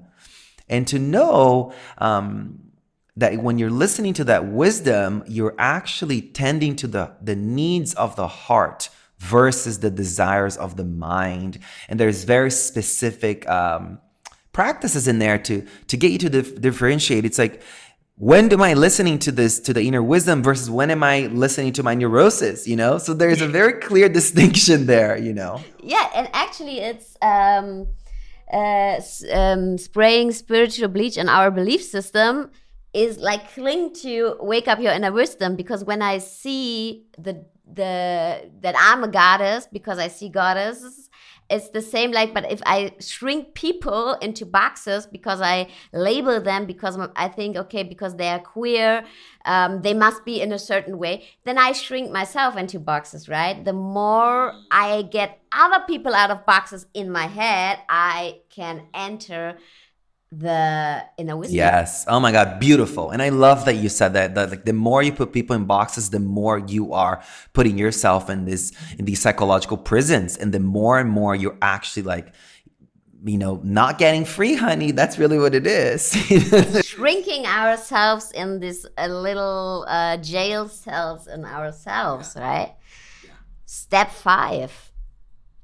and to know um, that when you're listening to that wisdom, you're actually tending to the the needs of the heart versus the desires of the mind. And there's very specific um, practices in there to to get you to dif- differentiate. It's like when am I listening to this to the inner wisdom versus when am I listening to my neurosis? You know, so there's a very clear distinction there. You know. Yeah, and actually, it's. Um, uh, um, spraying spiritual bleach in our belief system is like cling to wake up your inner wisdom because when I see the the that I'm a goddess because I see goddesses. It's the same like, but if I shrink people into boxes because I label them because I think okay because they are queer, um, they must be in a certain way. Then I shrink myself into boxes, right? The more I get other people out of boxes in my head, I can enter the inner wisdom. Yes. Oh my God, beautiful. And I love that you said that. That like the more you put people in boxes, the more you are putting yourself in this in these psychological prisons, and the more and more you're actually like. You know, not getting free, honey. That's really what it is. Shrinking ourselves in this uh, little uh, jail cells in ourselves, yeah. right? Yeah. Step five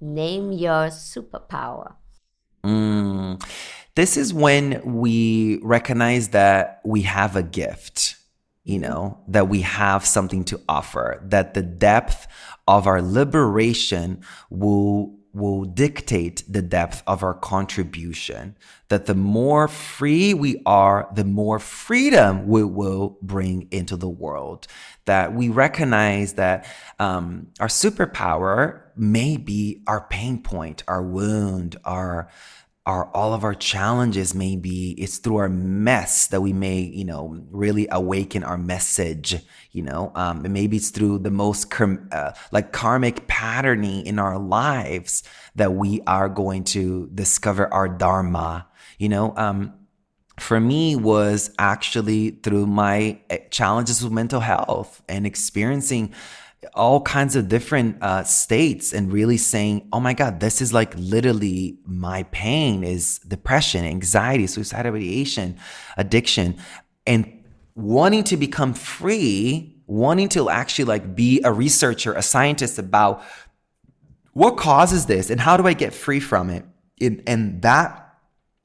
name your superpower. Mm this is when we recognize that we have a gift, you know, that we have something to offer, that the depth of our liberation will will dictate the depth of our contribution. That the more free we are, the more freedom we will bring into the world. That we recognize that um, our superpower may be our pain point, our wound, our our all of our challenges maybe it's through our mess that we may you know really awaken our message you know? Um, and maybe it's through the most uh, like karmic patterning in our lives that we are going to discover our dharma you know? Um, for me was actually through my eh, challenges with mental health and experiencing all kinds of different uh, states and really saying, oh my God, this is like literally my pain is depression, anxiety, suicidal ideation, addiction, and wanting to become free, wanting to actually like be a researcher, a scientist about what causes this and how do I get free from it. it and that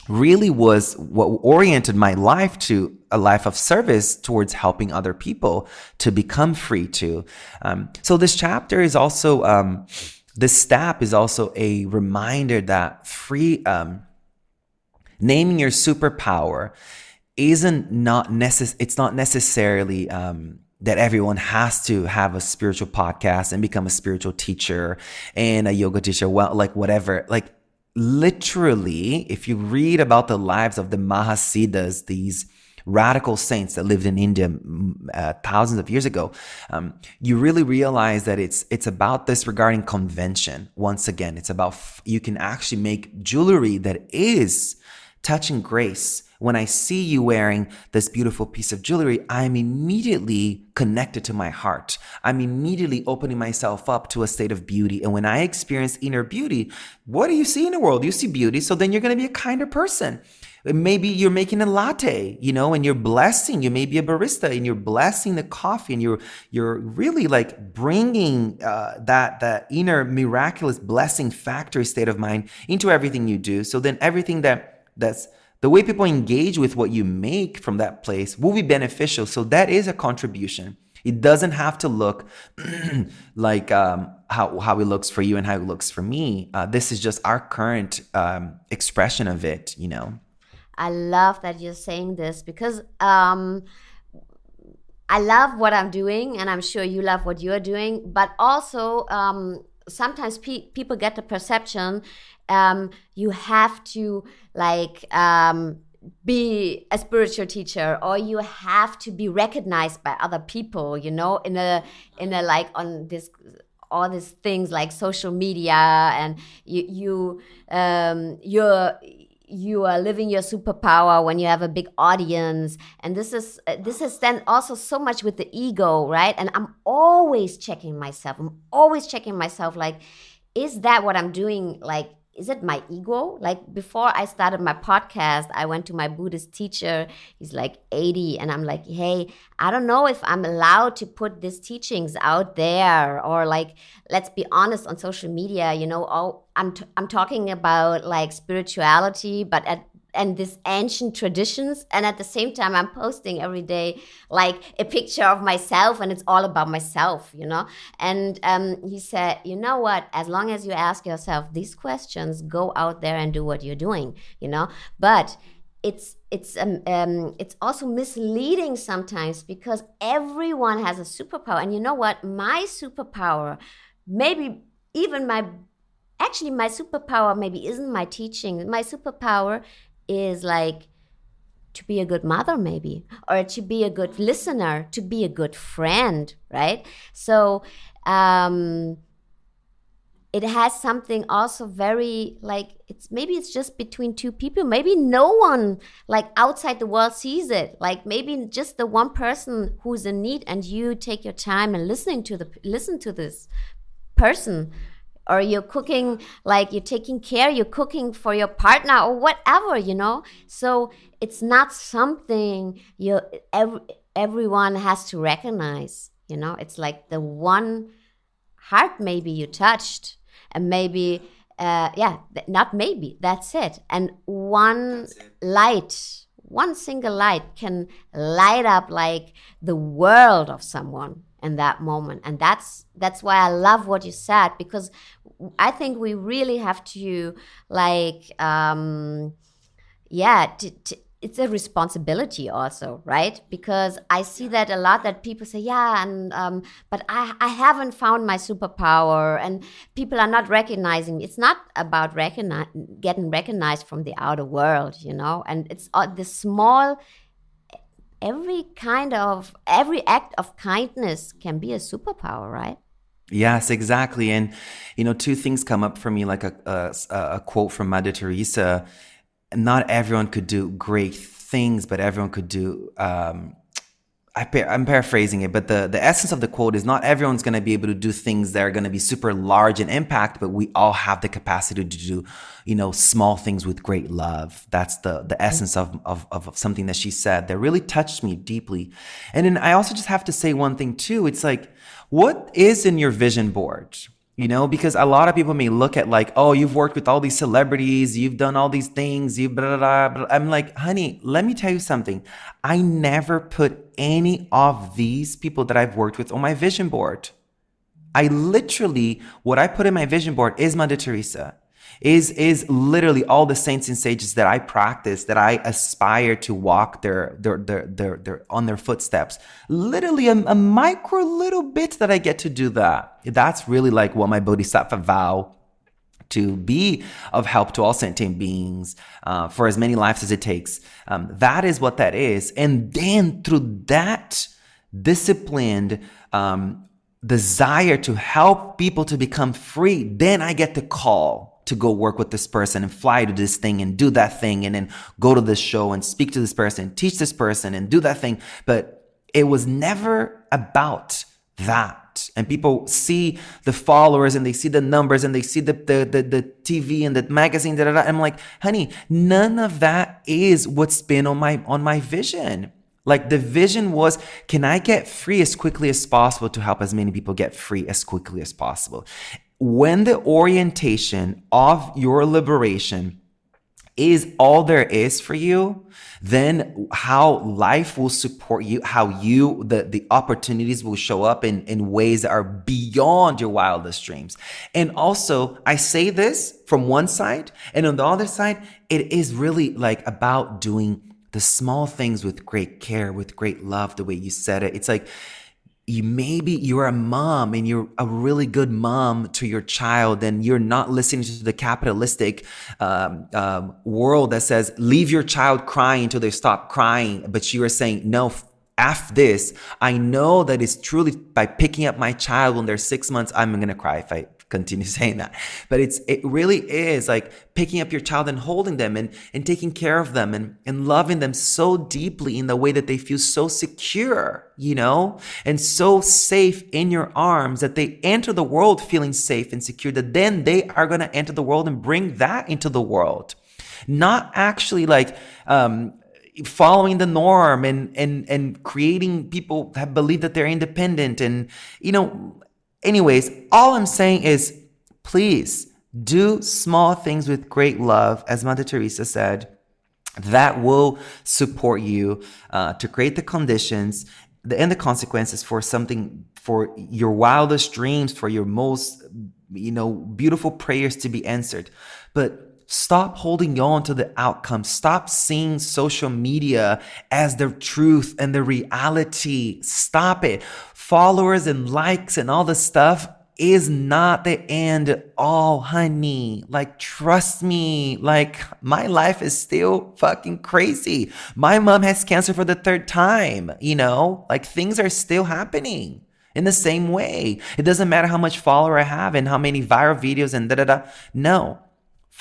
really was what oriented my life to a life of service towards helping other people to become free too. Um, so this chapter is also, um, this step is also a reminder that free, um, naming your superpower isn't not necess- it's not necessarily, um, that everyone has to have a spiritual podcast and become a spiritual teacher and a yoga teacher, well, like whatever, like literally, if you read about the lives of the Mahasiddhas, these radical saints that lived in India uh, thousands of years ago, um, you really realize that it's it's about this regarding convention. Once again, it's about f- you can actually make jewelry that is touching grace when I see you wearing this beautiful piece of jewelry, I'm immediately connected to my heart. I'm immediately opening myself up to a state of beauty. And when I experience inner beauty, what do you see in the world? You see beauty. So then you're going to be a kinder person. Maybe you're making a latte, you know, and you're blessing. You may be a barista and you're blessing the coffee, and you're you're really like bringing uh, that that inner miraculous blessing factory state of mind into everything you do. So then everything that that's the way people engage with what you make from that place will be beneficial. So that is a contribution. It doesn't have to look like um, how, how it looks for you and how it looks for me. Uh, this is just our current um, expression of it, you know. I love that you're saying this because um, I love what I'm doing, and I'm sure you love what you're doing. But also, um, sometimes pe- people get the perception um, you have to like um, be a spiritual teacher or you have to be recognized by other people you know in a in a like on this all these things like social media and you you um, you're you are living your superpower when you have a big audience. And this is uh, this is then also so much with the ego right? And i'm always checking myself. I'm always checking myself like is that what i'm doing like is it my ego? Like before I started my podcast, I went to my Buddhist teacher. He's like 80. And I'm like, hey, I don't know if I'm allowed to put these teachings out there or like, let's be honest on social media, you know, all I'm, t- I'm talking about like spirituality, but at and these ancient traditions and at the same time i'm posting every day like a picture of myself and it's all about myself you know? And um, he said you know what? As long as you ask yourself these questions go out there and do what you're doing you know? But it's it's um, um, it's also misleading sometimes because everyone has a superpower. And you know what? My superpower maybe even my actually my superpower maybe isn't my teaching. My superpower is like to be a good mother maybe or to be a good listener to be a good friend right? So um it has something also very like it's maybe it's just between two people. Maybe no one like outside the world sees it. Like maybe just the one person who's in need and you take your time and listening to the listen to this person or you're cooking like you're taking care you're cooking for your partner or whatever you know? So it's not something you every, everyone has to recognize you know? It's like the one heart maybe you touched and maybe uh, yeah not maybe that's it. And one it. light one single light can light up like the world of someone in that moment. And that's that's why i love what you said because i think we really have to like um yeah to, to, it's a responsibility also right? Because i see that a lot that people say yeah and um, but I, I haven't found my superpower. And people are not recognizing. Me it's not about recognize, getting recognized from the outer world you know? And it's uh, the small every kind of every act of kindness can be a superpower right Yes, exactly. And, you know, two things come up for me, like a, a, a quote from Mother Teresa. Not everyone could do great things, but everyone could do um, I am paraphrasing it, but the, the essence of the quote is not everyone's going to be able to do things that are going to be super large in impact, but we all have the capacity to do, you know, small things with great love. That's the, the mm-hmm. essence of, of, of something that she said that really touched me deeply. And then I also just have to say one thing too. It's like, what is in your vision board? You know because a lot of people may look at like oh you've worked with all these celebrities you've done all these things you blah, blah, blah. i'm like honey let me tell you something. I never put any of these people that i've worked with on my vision board. I literally what i put in my vision board is mother teresa is is literally all the saints and sages that I practice, that I aspire to walk their their their their, their on their footsteps. Literally a, a micro little bit that I get to do that. That's really like what my bodhisattva vow to be of help to all sentient beings uh, for as many lives as it takes. Um, that is what that is. And then through that disciplined um, desire to help people to become free, then I get the call to go work with this person and fly to this thing and do that thing and then go to this show and speak to this person, teach this person and do that thing. But it was never about that. And people see the followers and they see the numbers and they see the, the, the, the TV and the magazine. Da, da, da. I'm like, honey, none of that is what's been on my, on my vision. Like the vision was, can I get free as quickly as possible to help as many people get free as quickly as possible? When the orientation of your liberation is all there is for you, then how life will support you, how you, the, the opportunities will show up in, in ways that are beyond your wildest dreams. And also, I say this from one side, and on the other side, it is really like about doing the small things with great care, with great love, the way you said it. It's like, you maybe you're a mom and you're a really good mom to your child and you're not listening to the capitalistic um, um, world that says leave your child crying until they stop crying. But you are saying no after this, I know that it's truly by picking up my child when they're six months, I'm gonna cry if I continue saying that. But it's it really is like picking up your child and holding them and, and taking care of them and, and loving them so deeply in the way that they feel so secure, you know, and so safe in your arms that they enter the world feeling safe and secure, that then they are gonna enter the world and bring that into the world. Not actually like um, following the norm and and and creating people that believe that they're independent and you know anyways all i'm saying is please do small things with great love. As mother teresa said that will support you uh, to create the conditions and the consequences for something for your wildest dreams for your most you know beautiful prayers to be answered. But Stop holding on to the outcome. Stop seeing social media as the truth and the reality. Stop it. Followers and likes and all this stuff is not the end all, honey. Like, trust me. Like, my life is still fucking crazy. My mom has cancer for the third time, you know? Like, things are still happening in the same way. It doesn't matter how much follower I have and how many viral videos and da da da. No,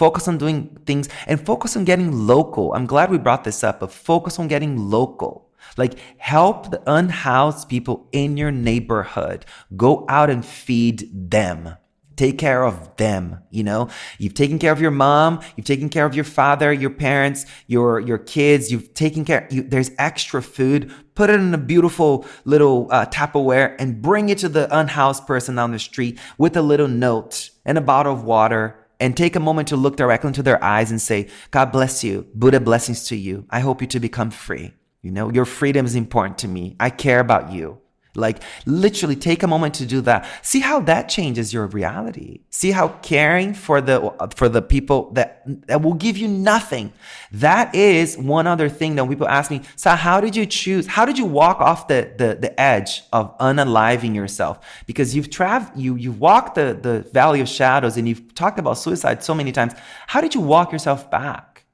Focus on doing things and focus on getting local. I'm glad we brought this up, but focus on getting local. Like help the unhoused people in your neighborhood. Go out and feed them. Take care of them. You know, you've taken care of your mom. You've taken care of your father, your parents, your, your kids. You've taken care. You, there's extra food. Put it in a beautiful little uh, Tupperware and bring it to the unhoused person down the street with a little note and a bottle of water and take a moment to look directly into their eyes and say, God bless you. Buddha blessings to you. I hope you to become free. You know, your freedom is important to me. I care about you. Like literally take a moment to do that. See how that changes your reality. See how caring for the for the people that that will give you nothing. That is one other thing that people ask me, so how did you choose? How did you walk off the the, the edge of unaliving yourself? Because you've traveled you you've walked the, the valley of shadows and you've talked about suicide so many times. How did you walk yourself back?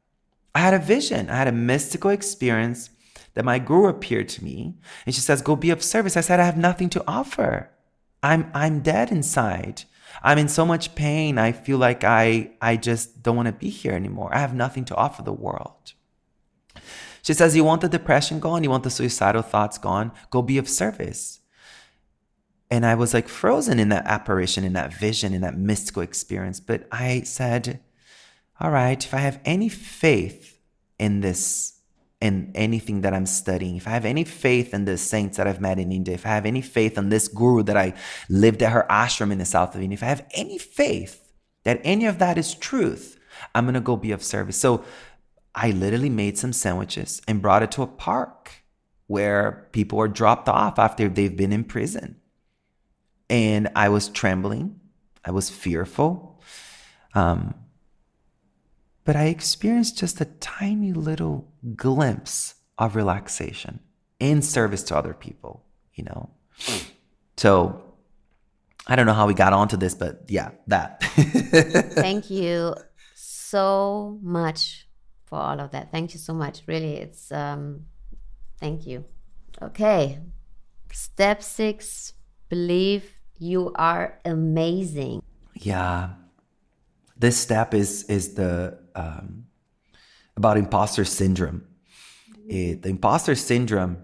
I had a vision. I had a mystical experience that my guru appeared to me and she says, Go be of service. I said, I have nothing to offer. I'm I'm dead inside. I'm in so much pain. I feel like I I just don't want to be here anymore. I have nothing to offer the world. She says, You want the depression gone? You want the suicidal thoughts gone? Go be of service. And I was like frozen in that apparition, in that vision, in that mystical experience. But I said, All right, if I have any faith in this in anything that I'm studying, if I have any faith in the saints that I've met in India, if I have any faith in this guru that I lived at her ashram in the south of India, if I have any faith that any of that is truth, I'm going to go be of service. So I literally made some sandwiches and brought it to a park where people are dropped off after they've been in prison. And I was trembling. I was fearful. Um, but I experienced just a tiny little glimpse of relaxation in service to other people, you know? So I don't know how we got onto this, but yeah, that. Thank you so much for all of that. Thank you so much. Really, it's, um, thank you. Okay. Step six believe you are amazing. Yeah. This step is is the um, about imposter syndrome. It, the imposter syndrome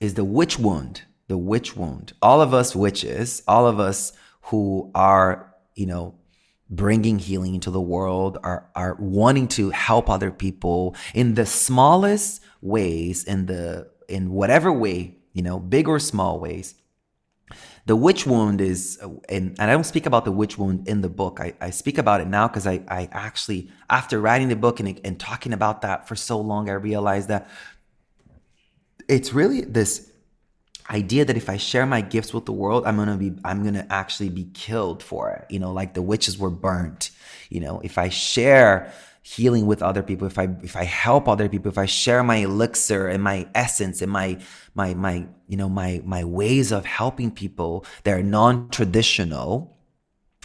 is the witch wound, the witch wound. All of us witches, all of us who are, you know, bringing healing into the world, are, are wanting to help other people in the smallest ways, in the, in whatever way, you know, big or small ways the witch wound is, and, and I don't speak about the witch wound in the book. I, I speak about it now because I, I actually, after writing the book and, and talking about that for so long, I realized that it's really this idea that if I share my gifts with the world, I'm gonna be, I'm gonna actually be killed for it. You know, like the witches were burnt. You know, if I share healing with other people, if I if I help other people, if I share my elixir and my essence and my my my you know my my ways of helping people, they're non-traditional,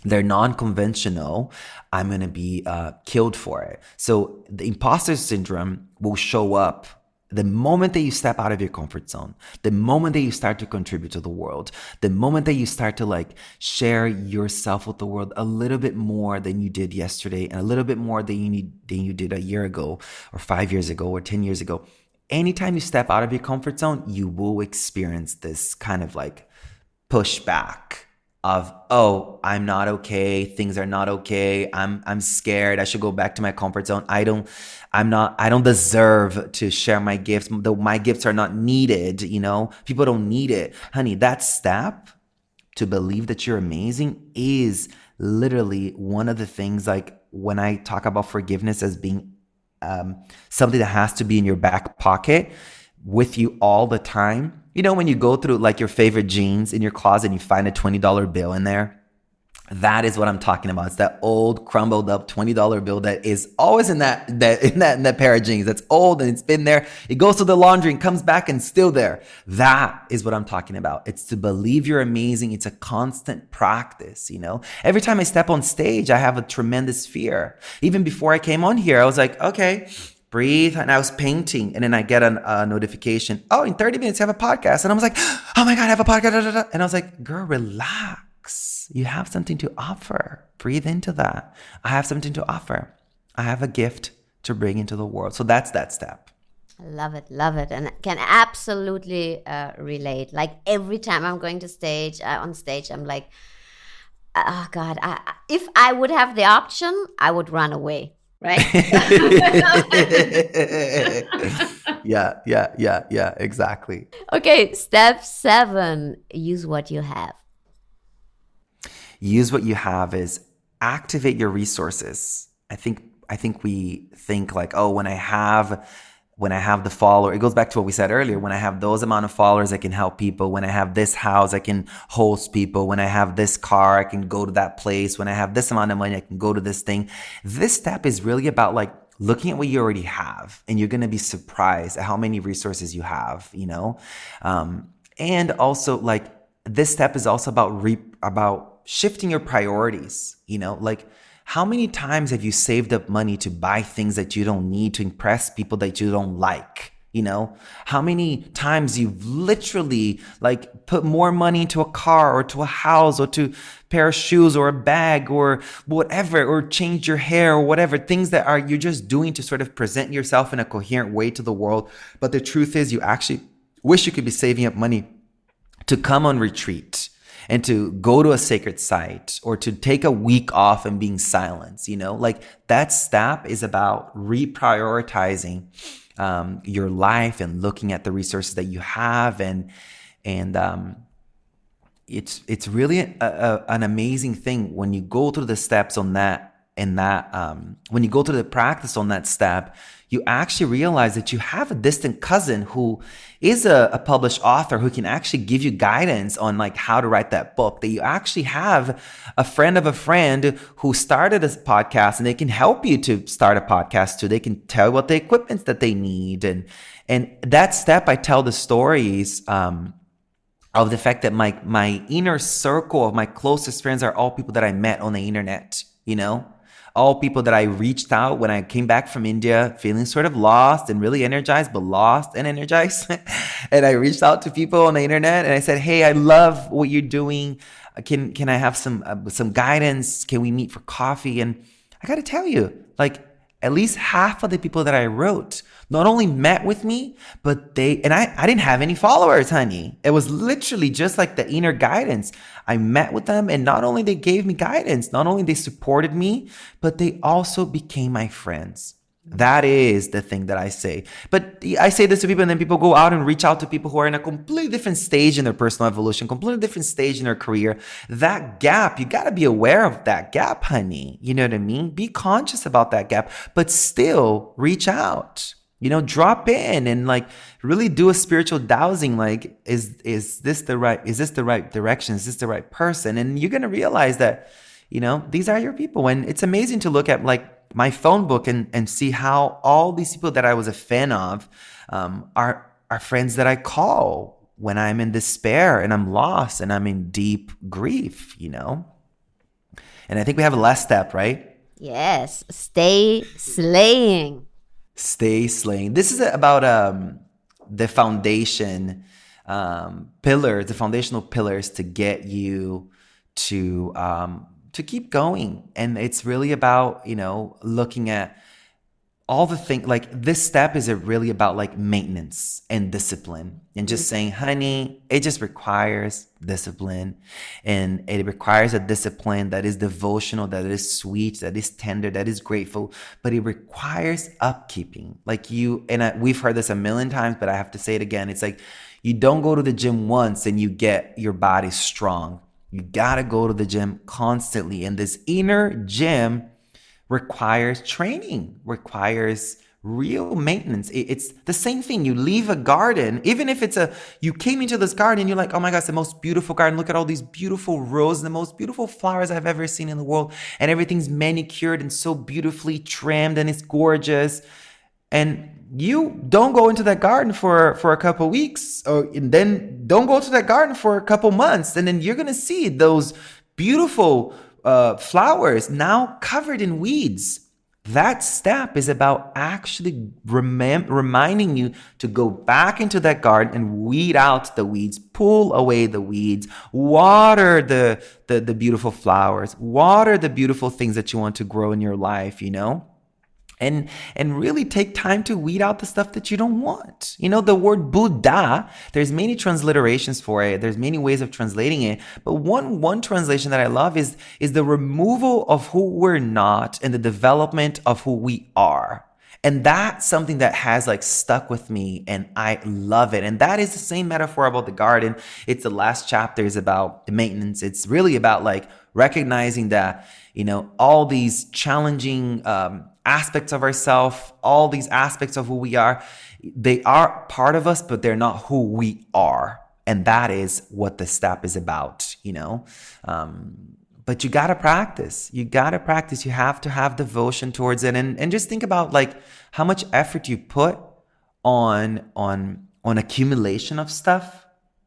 they're non-conventional, I'm gonna be uh, killed for it. So the imposter syndrome will show up the moment that you step out of your comfort zone, the moment that you start to contribute to the world, the moment that you start to like share yourself with the world a little bit more than you did yesterday and a little bit more than you need, than you did a year ago or five years ago or 10 years ago, anytime you step out of your comfort zone, you will experience this kind of like pushback of oh i'm not okay. Things are not okay. I'm i'm scared. I should go back to my comfort zone. I don't i'm not i don't deserve to share my gifts. Though my gifts are not needed you know? People don't need it. Honey that step to believe that you're amazing is literally one of the things like when i talk about forgiveness as being um, something that has to be in your back pocket with you all the time you know, when you go through like your favorite jeans in your closet and you find a $20 bill in there? That is what I'm talking about. It's that old crumbled up $20 bill that is always in that, that, in that, in that pair of jeans. That's old and it's been there. It goes to the laundry and comes back and still there. That is what I'm talking about. It's to believe you're amazing. It's a constant practice, you know? Every time I step on stage, I have a tremendous fear. Even before I came on here, I was like, okay, breathe. And I was painting, and then I get a, notification. Oh, in 30 minutes, you have a podcast. And I was like, oh my God, I have a podcast. And I was like, girl, relax. You have something to offer. Breathe into that. I have something to offer. I have a gift to bring into the world. So that's that step. Love it, love it, and can absolutely uh, relate. Like every time I'm going to stage, uh, on stage, I'm like, oh God, I, if I would have the option, I would run away right? yeah, yeah, yeah, yeah, exactly. Okay, step seven use what you have. Use what you have is activate your resources. I think I think we think like, oh, when I have when I have the follower, it goes back to what we said earlier. When I have those amount of followers, I can help people. When I have this house, I can host people. When I have this car, I can go to that place. When I have this amount of money, I can go to this thing. This step is really about like looking at what you already have and you're going to be surprised at how many resources you have, you know? Um, and also like this step is also about re- about shifting your priorities, you know, like how many times have you saved up money to buy things that you don't need to impress people that you don't like? You know, how many times you've literally like put more money into a car or to a house or to pair of shoes or a bag or whatever, or change your hair or whatever, things that are you're just doing to sort of present yourself in a coherent way to the world. But the truth is you actually wish you could be saving up money to come on retreat and to go to a sacred site or to take a week off and being silent, you know, like that step is about reprioritizing um, your life and looking at the resources that you have and, and, um, it's, it's really a, a, an amazing thing when you go through the steps on that and that, um, when you go through the practice on that step, you actually realize that you have a distant cousin who is a, a, published author who can actually give you guidance on like how to write that book that you actually have a friend of a friend who started a podcast and they can help you to start a podcast too. They can tell you what the equipment that they need and and that step i tell the stories um, of the fact that my my inner circle of my closest friends are all people that i met on the internet you know all people that I reached out when I came back from India, feeling sort of lost and really energized, but lost and energized. and I reached out to people on the internet and I said, "Hey, I love what you're doing. Can can I have some uh, some guidance? Can we meet for coffee?" And I got to tell you, like at least half of the people that I wrote not only met with me, but they, and I, I didn't have any followers, honey. It was literally just like the inner guidance. I met with them and not only they gave me guidance, not only they supported me, but they also became my friends. That is the thing that I say. But I say this to people, and then people go out and reach out to people who are in a completely different stage in their personal evolution, completely different stage in their career. That gap, you got to be aware of that gap, honey. You know what I mean? Be conscious about that gap, but still reach out. You know, drop in and like really do a spiritual dowsing. Like, is is this the right? Is this the right direction? Is this the right person? And you're gonna realize that, you know, these are your people. And it's amazing to look at like my phone book and, and see how all these people that I was a fan of um, are, are friends that I call when I'm in despair and I'm lost and I'm in deep grief, you know? And I think we have a last step, right? Yes, stay slaying. stay slaying. This is about um, the foundation um, pillars, the foundational pillars to get you to um, to keep going. And it's really about you know looking at all the things like this step is really about like maintenance and discipline and just mm-hmm. saying honey it just requires discipline and it requires a discipline that is devotional that is sweet that is tender that is grateful but it requires upkeeping like you and I, we've heard this a million times but i have to say it again it's like you don't go to the gym once and you get your body strong you gotta go to the gym constantly and this inner gym requires training, requires real maintenance. It's the same thing. You leave a garden, even if it's a, you came into this garden, you're like, oh my gosh, the most beautiful garden. Look at all these beautiful roses, the most beautiful flowers I've ever seen in the world. And everything's manicured and so beautifully trimmed and it's gorgeous. And you don't go into that garden for, for a couple weeks or and then don't go to that garden for a couple months. And then you're to see those beautiful uh, flowers now covered in weeds. That step is about actually rem- reminding you to go back into that garden and weed out the weeds, pull away the weeds, water the, the, the beautiful flowers, water the beautiful things that you want to grow in your life, you know? And and really take time to weed out the stuff that you don't want. You know, the word Buddha, there's many transliterations for it. There's many ways of translating it. But one one translation that I love is is the removal of who we're not and the development of who we are. And that's something that has like stuck with me and I love it. And that is the same metaphor about the garden. It's the last chapter is about the maintenance. It's really about like recognizing that, you know, all these challenging um, aspects of ourselves, all these aspects of who we are, they are part of us, but they're not who we are. And that is what the step is about, you know? Um, but you gotta practice. You gotta practice. You have to have devotion towards it. And, and just think about like how much effort you put on, on, on accumulation of stuff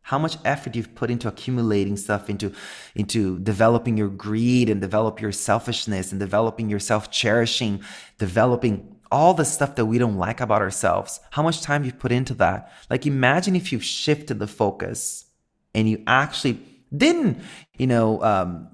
how much effort you've put into accumulating stuff into into developing your greed and develop your selfishness and developing your self-cherishing developing all the stuff that we don't like about ourselves. How much time you've put into that. Like imagine if you've shifted the focus and you actually didn't you know um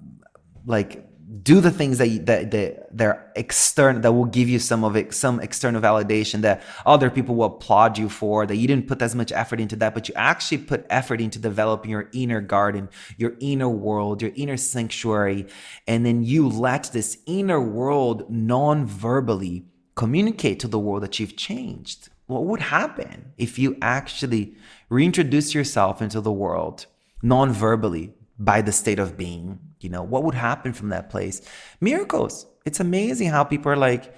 like do the things that that, that they're external that will give you some of it some external validation that other people will applaud you for that you didn't put as much effort into that but you actually put effort into developing your inner garden your inner world your inner sanctuary and then you let this inner world non-verbally communicate to the world that you've changed. What would happen if you actually reintroduce yourself into the world non-verbally by the state of being you know, what would happen from that place? Miracles. It's amazing how people are like,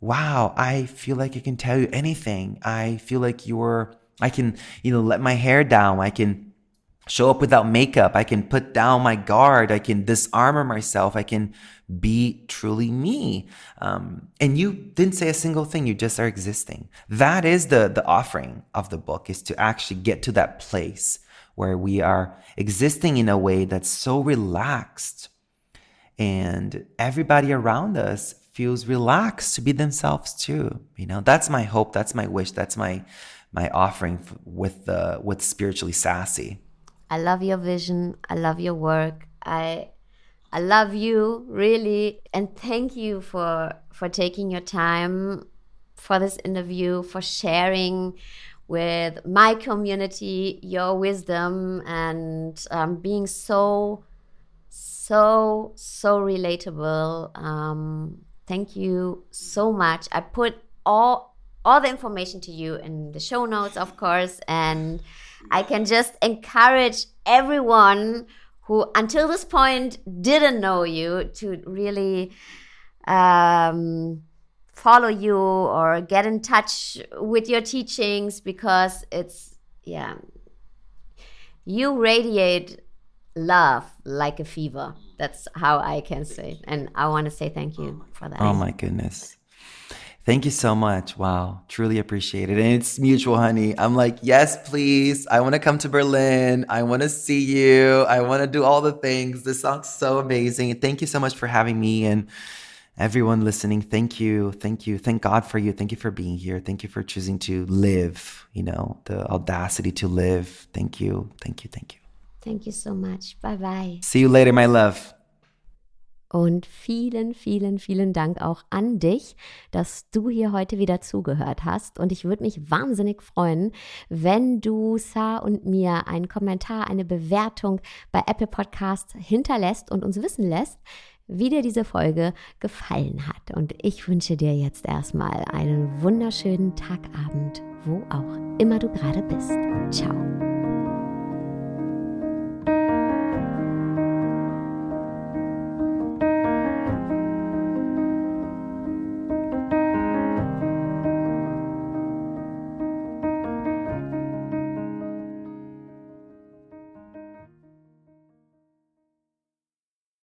wow, I feel like I can tell you anything. I feel like you're, I can, you know, let my hair down. I can show up without makeup. I can put down my guard. I can disarmor myself. I can be truly me. Um, and you didn't say a single thing. You just are existing. That is the, the offering of the book is to actually get to that place where we are existing in a way that's so relaxed. And everybody around us feels relaxed to be themselves too. You know that's my hope that's my wish that's my my offering with the with spiritually sassy. I love your vision i love your work i i love you really and thank you for for taking your time for this interview for sharing with my community, your wisdom, and um, being so, so, so relatable. Um, thank you so much. I put all all the information to you in the show notes, of course, and I can just encourage everyone who until this point didn't know you to really um, follow you or get in touch with your teachings because it's yeah. You radiate love like a fever. That's how i can say and i want to say thank you for that. Oh my goodness. Thank you so much. Wow. Truly appreciate it. And it's mutual honey. I'm like yes please. I want to come to berlin. I want to see you. I want to do all the things. This sounds so amazing. Thank you so much for having me. And everyone listening, thank you, thank you, thank God for you, thank you for being here, thank you for choosing to live, you know, the audacity to live. Thank you, thank you, thank you. Thank you so much. Bye bye. See you later, my love. Und vielen, vielen, vielen Dank auch an dich, dass du hier heute wieder zugehört hast. Und ich würde mich wahnsinnig freuen, wenn du Sa und mir einen Kommentar, eine Bewertung bei Apple Podcasts hinterlässt und uns wissen lässt, wie dir diese Folge gefallen hat. Und ich wünsche dir jetzt erstmal einen wunderschönen Tagabend, wo auch immer du gerade bist. Ciao.